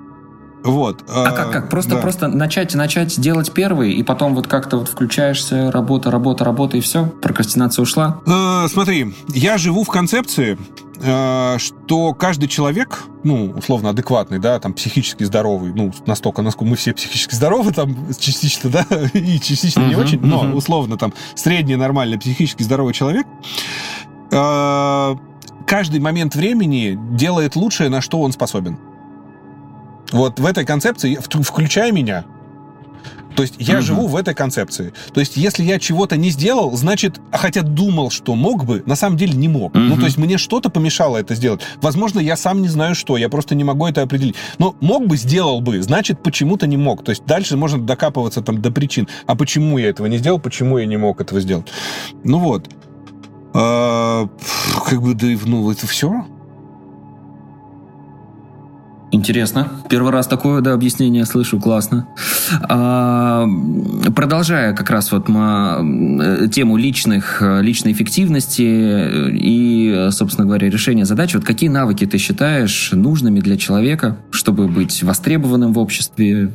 Вот. А, а как, как? Просто, да. просто начать, начать делать первый, и потом вот как-то вот включаешься, работа, работа, работа, и все? Прокрастинация ушла? Э, смотри, я живу в концепции, что каждый человек, ну, условно адекватный, да, там, психически здоровый, ну, настолько, насколько мы все психически здоровы, там, частично, да, и частично uh-huh, не очень, но, условно, там, средний, нормальный, психически здоровый человек, э, каждый момент времени делает лучшее, на что он способен. Вот в этой концепции, включая меня, то есть я угу. живу в этой концепции. То есть если я чего-то не сделал, значит, хотя думал, что мог бы, на самом деле не мог. Угу. Ну, то есть мне что-то помешало это сделать. Возможно, я сам не знаю что, я просто не могу это определить. Но мог бы, сделал бы, значит, почему-то не мог. То есть дальше можно докапываться там до причин. А почему я этого не сделал, почему я не мог этого сделать? Ну вот. А, как бы, да, ну, это все. Интересно. Первый раз такое да, объяснение слышу, классно. А, продолжая как раз вот э, тему личных, личной эффективности и, собственно говоря, решения задач, вот какие навыки ты считаешь нужными для человека, чтобы быть востребованным в обществе,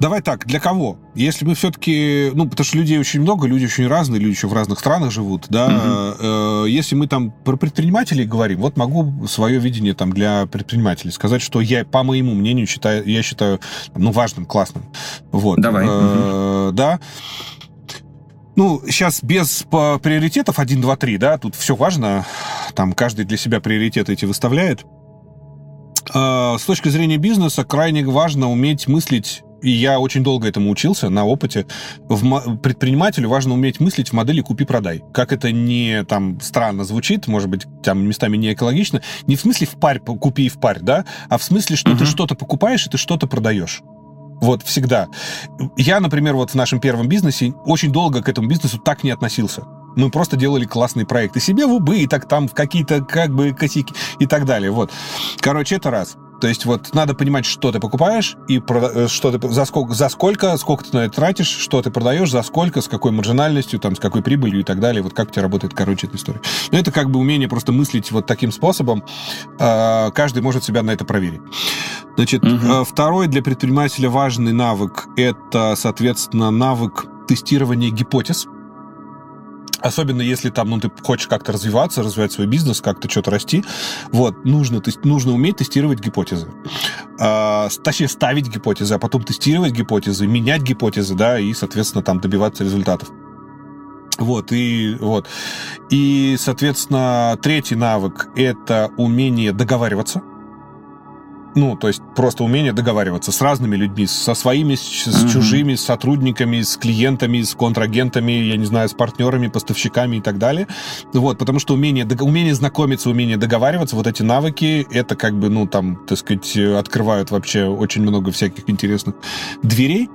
Давай так, для кого? Если мы все-таки, ну, потому что людей очень много, люди очень разные, люди еще в разных странах живут, да. Угу. Э, если мы там про предпринимателей говорим, вот могу свое видение там для предпринимателей сказать, что я, по моему мнению, считаю, я считаю, ну, важным, классным. Вот. Давай. Угу. Да. Ну, сейчас без приоритетов 1, 2, 3, да, тут все важно, там каждый для себя приоритеты эти выставляет. Э, с точки зрения бизнеса крайне важно уметь мыслить и я очень долго этому учился на опыте. В предпринимателю важно уметь мыслить в модели «купи-продай». Как это не там странно звучит, может быть, там местами не экологично, не в смысле в парь, купи и в парь, да, а в смысле, что uh-huh. ты что-то покупаешь и ты что-то продаешь. Вот всегда. Я, например, вот в нашем первом бизнесе очень долго к этому бизнесу так не относился. Мы просто делали классные проекты себе в убы, и так там в какие-то как бы косяки и так далее. Вот. Короче, это раз. То есть вот надо понимать, что ты покупаешь и э, что ты за сколько, за сколько, сколько ты на это тратишь, что ты продаешь, за сколько, с какой маржинальностью, там, с какой прибылью и так далее. Вот как у тебя работает, короче, эта история. Но это как бы умение просто мыслить вот таким способом. А, каждый может себя на это проверить. Значит, угу. второй для предпринимателя важный навык – это, соответственно, навык тестирования гипотез. Особенно если там, ну, ты хочешь как-то развиваться, развивать свой бизнес, как-то что-то расти. Вот, нужно, то есть, нужно уметь тестировать гипотезы. А, точнее, ставить гипотезы, а потом тестировать гипотезы, менять гипотезы, да, и, соответственно, там добиваться результатов. Вот, и, вот. и, соответственно, третий навык — это умение договариваться. Ну, то есть просто умение договариваться с разными людьми, со своими, с, с чужими, с сотрудниками, с клиентами, с контрагентами, я не знаю, с партнерами, поставщиками и так далее. Вот, потому что умение, умение знакомиться, умение договариваться, вот эти навыки, это как бы, ну, там, так сказать, открывают вообще очень много всяких интересных дверей.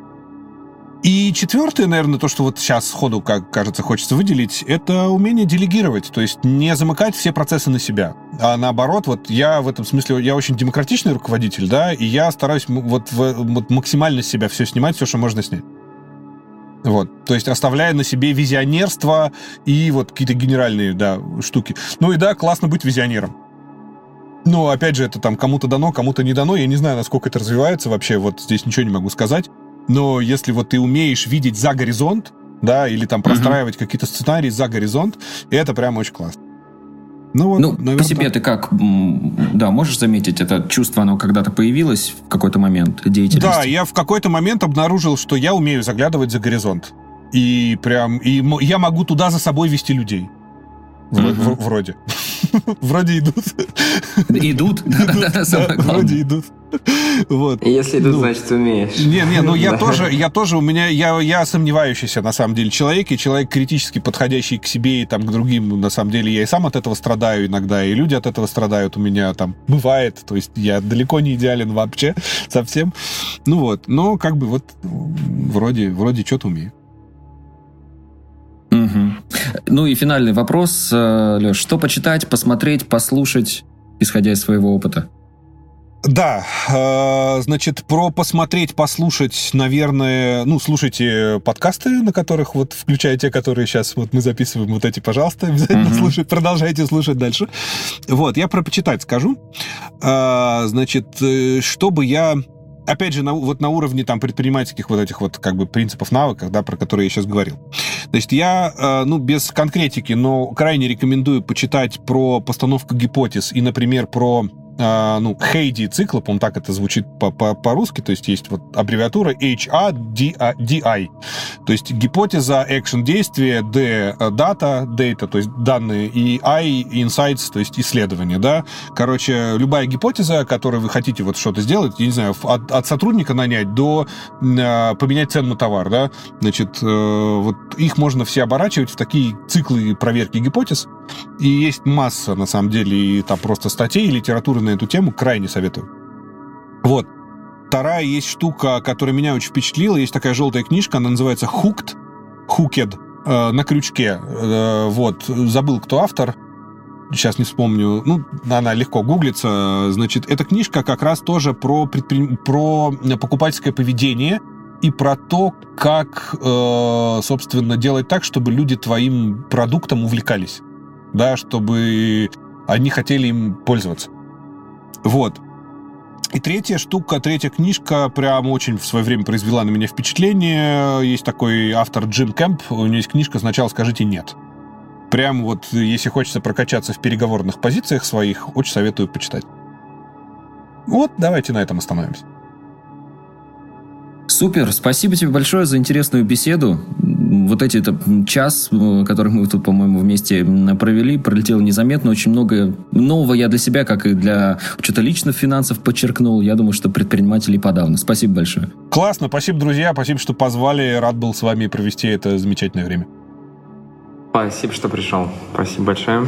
И четвертое, наверное, то, что вот сейчас сходу, как кажется, хочется выделить, это умение делегировать, то есть не замыкать все процессы на себя, а наоборот, вот я в этом смысле, я очень демократичный руководитель, да, и я стараюсь вот, вот максимально с себя все снимать, все, что можно снять. Вот, то есть оставляя на себе визионерство и вот какие-то генеральные, да, штуки. Ну и да, классно быть визионером. Но, опять же, это там кому-то дано, кому-то не дано. Я не знаю, насколько это развивается вообще. Вот здесь ничего не могу сказать но если вот ты умеешь видеть за горизонт, да, или там простраивать uh-huh. какие-то сценарии за горизонт, это прям очень классно. Ну, вот, ну наверное, по себе так. ты как, да, можешь заметить это чувство, оно когда-то появилось в какой-то момент деятельности? Да, я в какой-то момент обнаружил, что я умею заглядывать за горизонт. И прям, и я могу туда за собой вести людей. Вроде. Вроде идут. Идут? Да-да-да, самое главное. Вроде идут. Вот. Если идут, ну, значит, умеешь. Не, не, ну я тоже, я тоже, у меня, я, я сомневающийся, на самом деле, человек, и человек критически подходящий к себе и там к другим, на самом деле, я и сам от этого страдаю иногда, и люди от этого страдают у меня там, бывает, то есть я далеко не идеален вообще, совсем. Ну вот, но как бы вот вроде, вроде что-то умею. Угу. Ну и финальный вопрос, э, Леш, что почитать, посмотреть, послушать, исходя из своего опыта? Да, э, значит, про посмотреть, послушать, наверное, ну, слушайте подкасты, на которых вот, включая те, которые сейчас вот мы записываем, вот эти, пожалуйста, обязательно mm-hmm. слушать, продолжайте слушать дальше. Вот, я про почитать скажу. Э, значит, чтобы я опять же, на, вот на уровне там предпринимательских вот этих вот как бы принципов навыков, да, про которые я сейчас говорил. Значит, я, э, ну, без конкретики, но крайне рекомендую почитать про постановку гипотез и, например, про а, ну, Хейди цикла, по так это звучит по-русски, то есть есть вот аббревиатура HADI, то есть гипотеза, action действие, D data, data, то есть данные, и I insights, то есть исследование, да. Короче, любая гипотеза, которой вы хотите вот что-то сделать, я не знаю, от, от сотрудника нанять до э, поменять цену на товар, да, значит, э, вот их можно все оборачивать в такие циклы проверки гипотез, и есть масса, на самом деле, и там просто статей, и литературы на эту тему, крайне советую. Вот. Вторая есть штука, которая меня очень впечатлила. Есть такая желтая книжка, она называется «Hooked», «Hooked», э, на крючке. Э, вот. Забыл, кто автор. Сейчас не вспомню. Ну, она легко гуглится. Значит, эта книжка как раз тоже про, предпри... про покупательское поведение и про то, как, э, собственно, делать так, чтобы люди твоим продуктом увлекались. Да, чтобы они хотели им пользоваться. Вот. И третья штука, третья книжка прям очень в свое время произвела на меня впечатление. Есть такой автор Джим Кэмп, у него есть книжка «Сначала скажите нет». Прям вот, если хочется прокачаться в переговорных позициях своих, очень советую почитать. Вот, давайте на этом остановимся. Супер, спасибо тебе большое за интересную беседу. Вот эти это, час, э, который мы тут, по-моему, вместе провели, пролетел незаметно. Очень много нового я для себя, как и для учета личных финансов, подчеркнул. Я думаю, что предприниматели подавно. Спасибо большое. Классно, спасибо, друзья. Спасибо, что позвали. Рад был с вами провести это замечательное время. Спасибо, что пришел. Спасибо большое.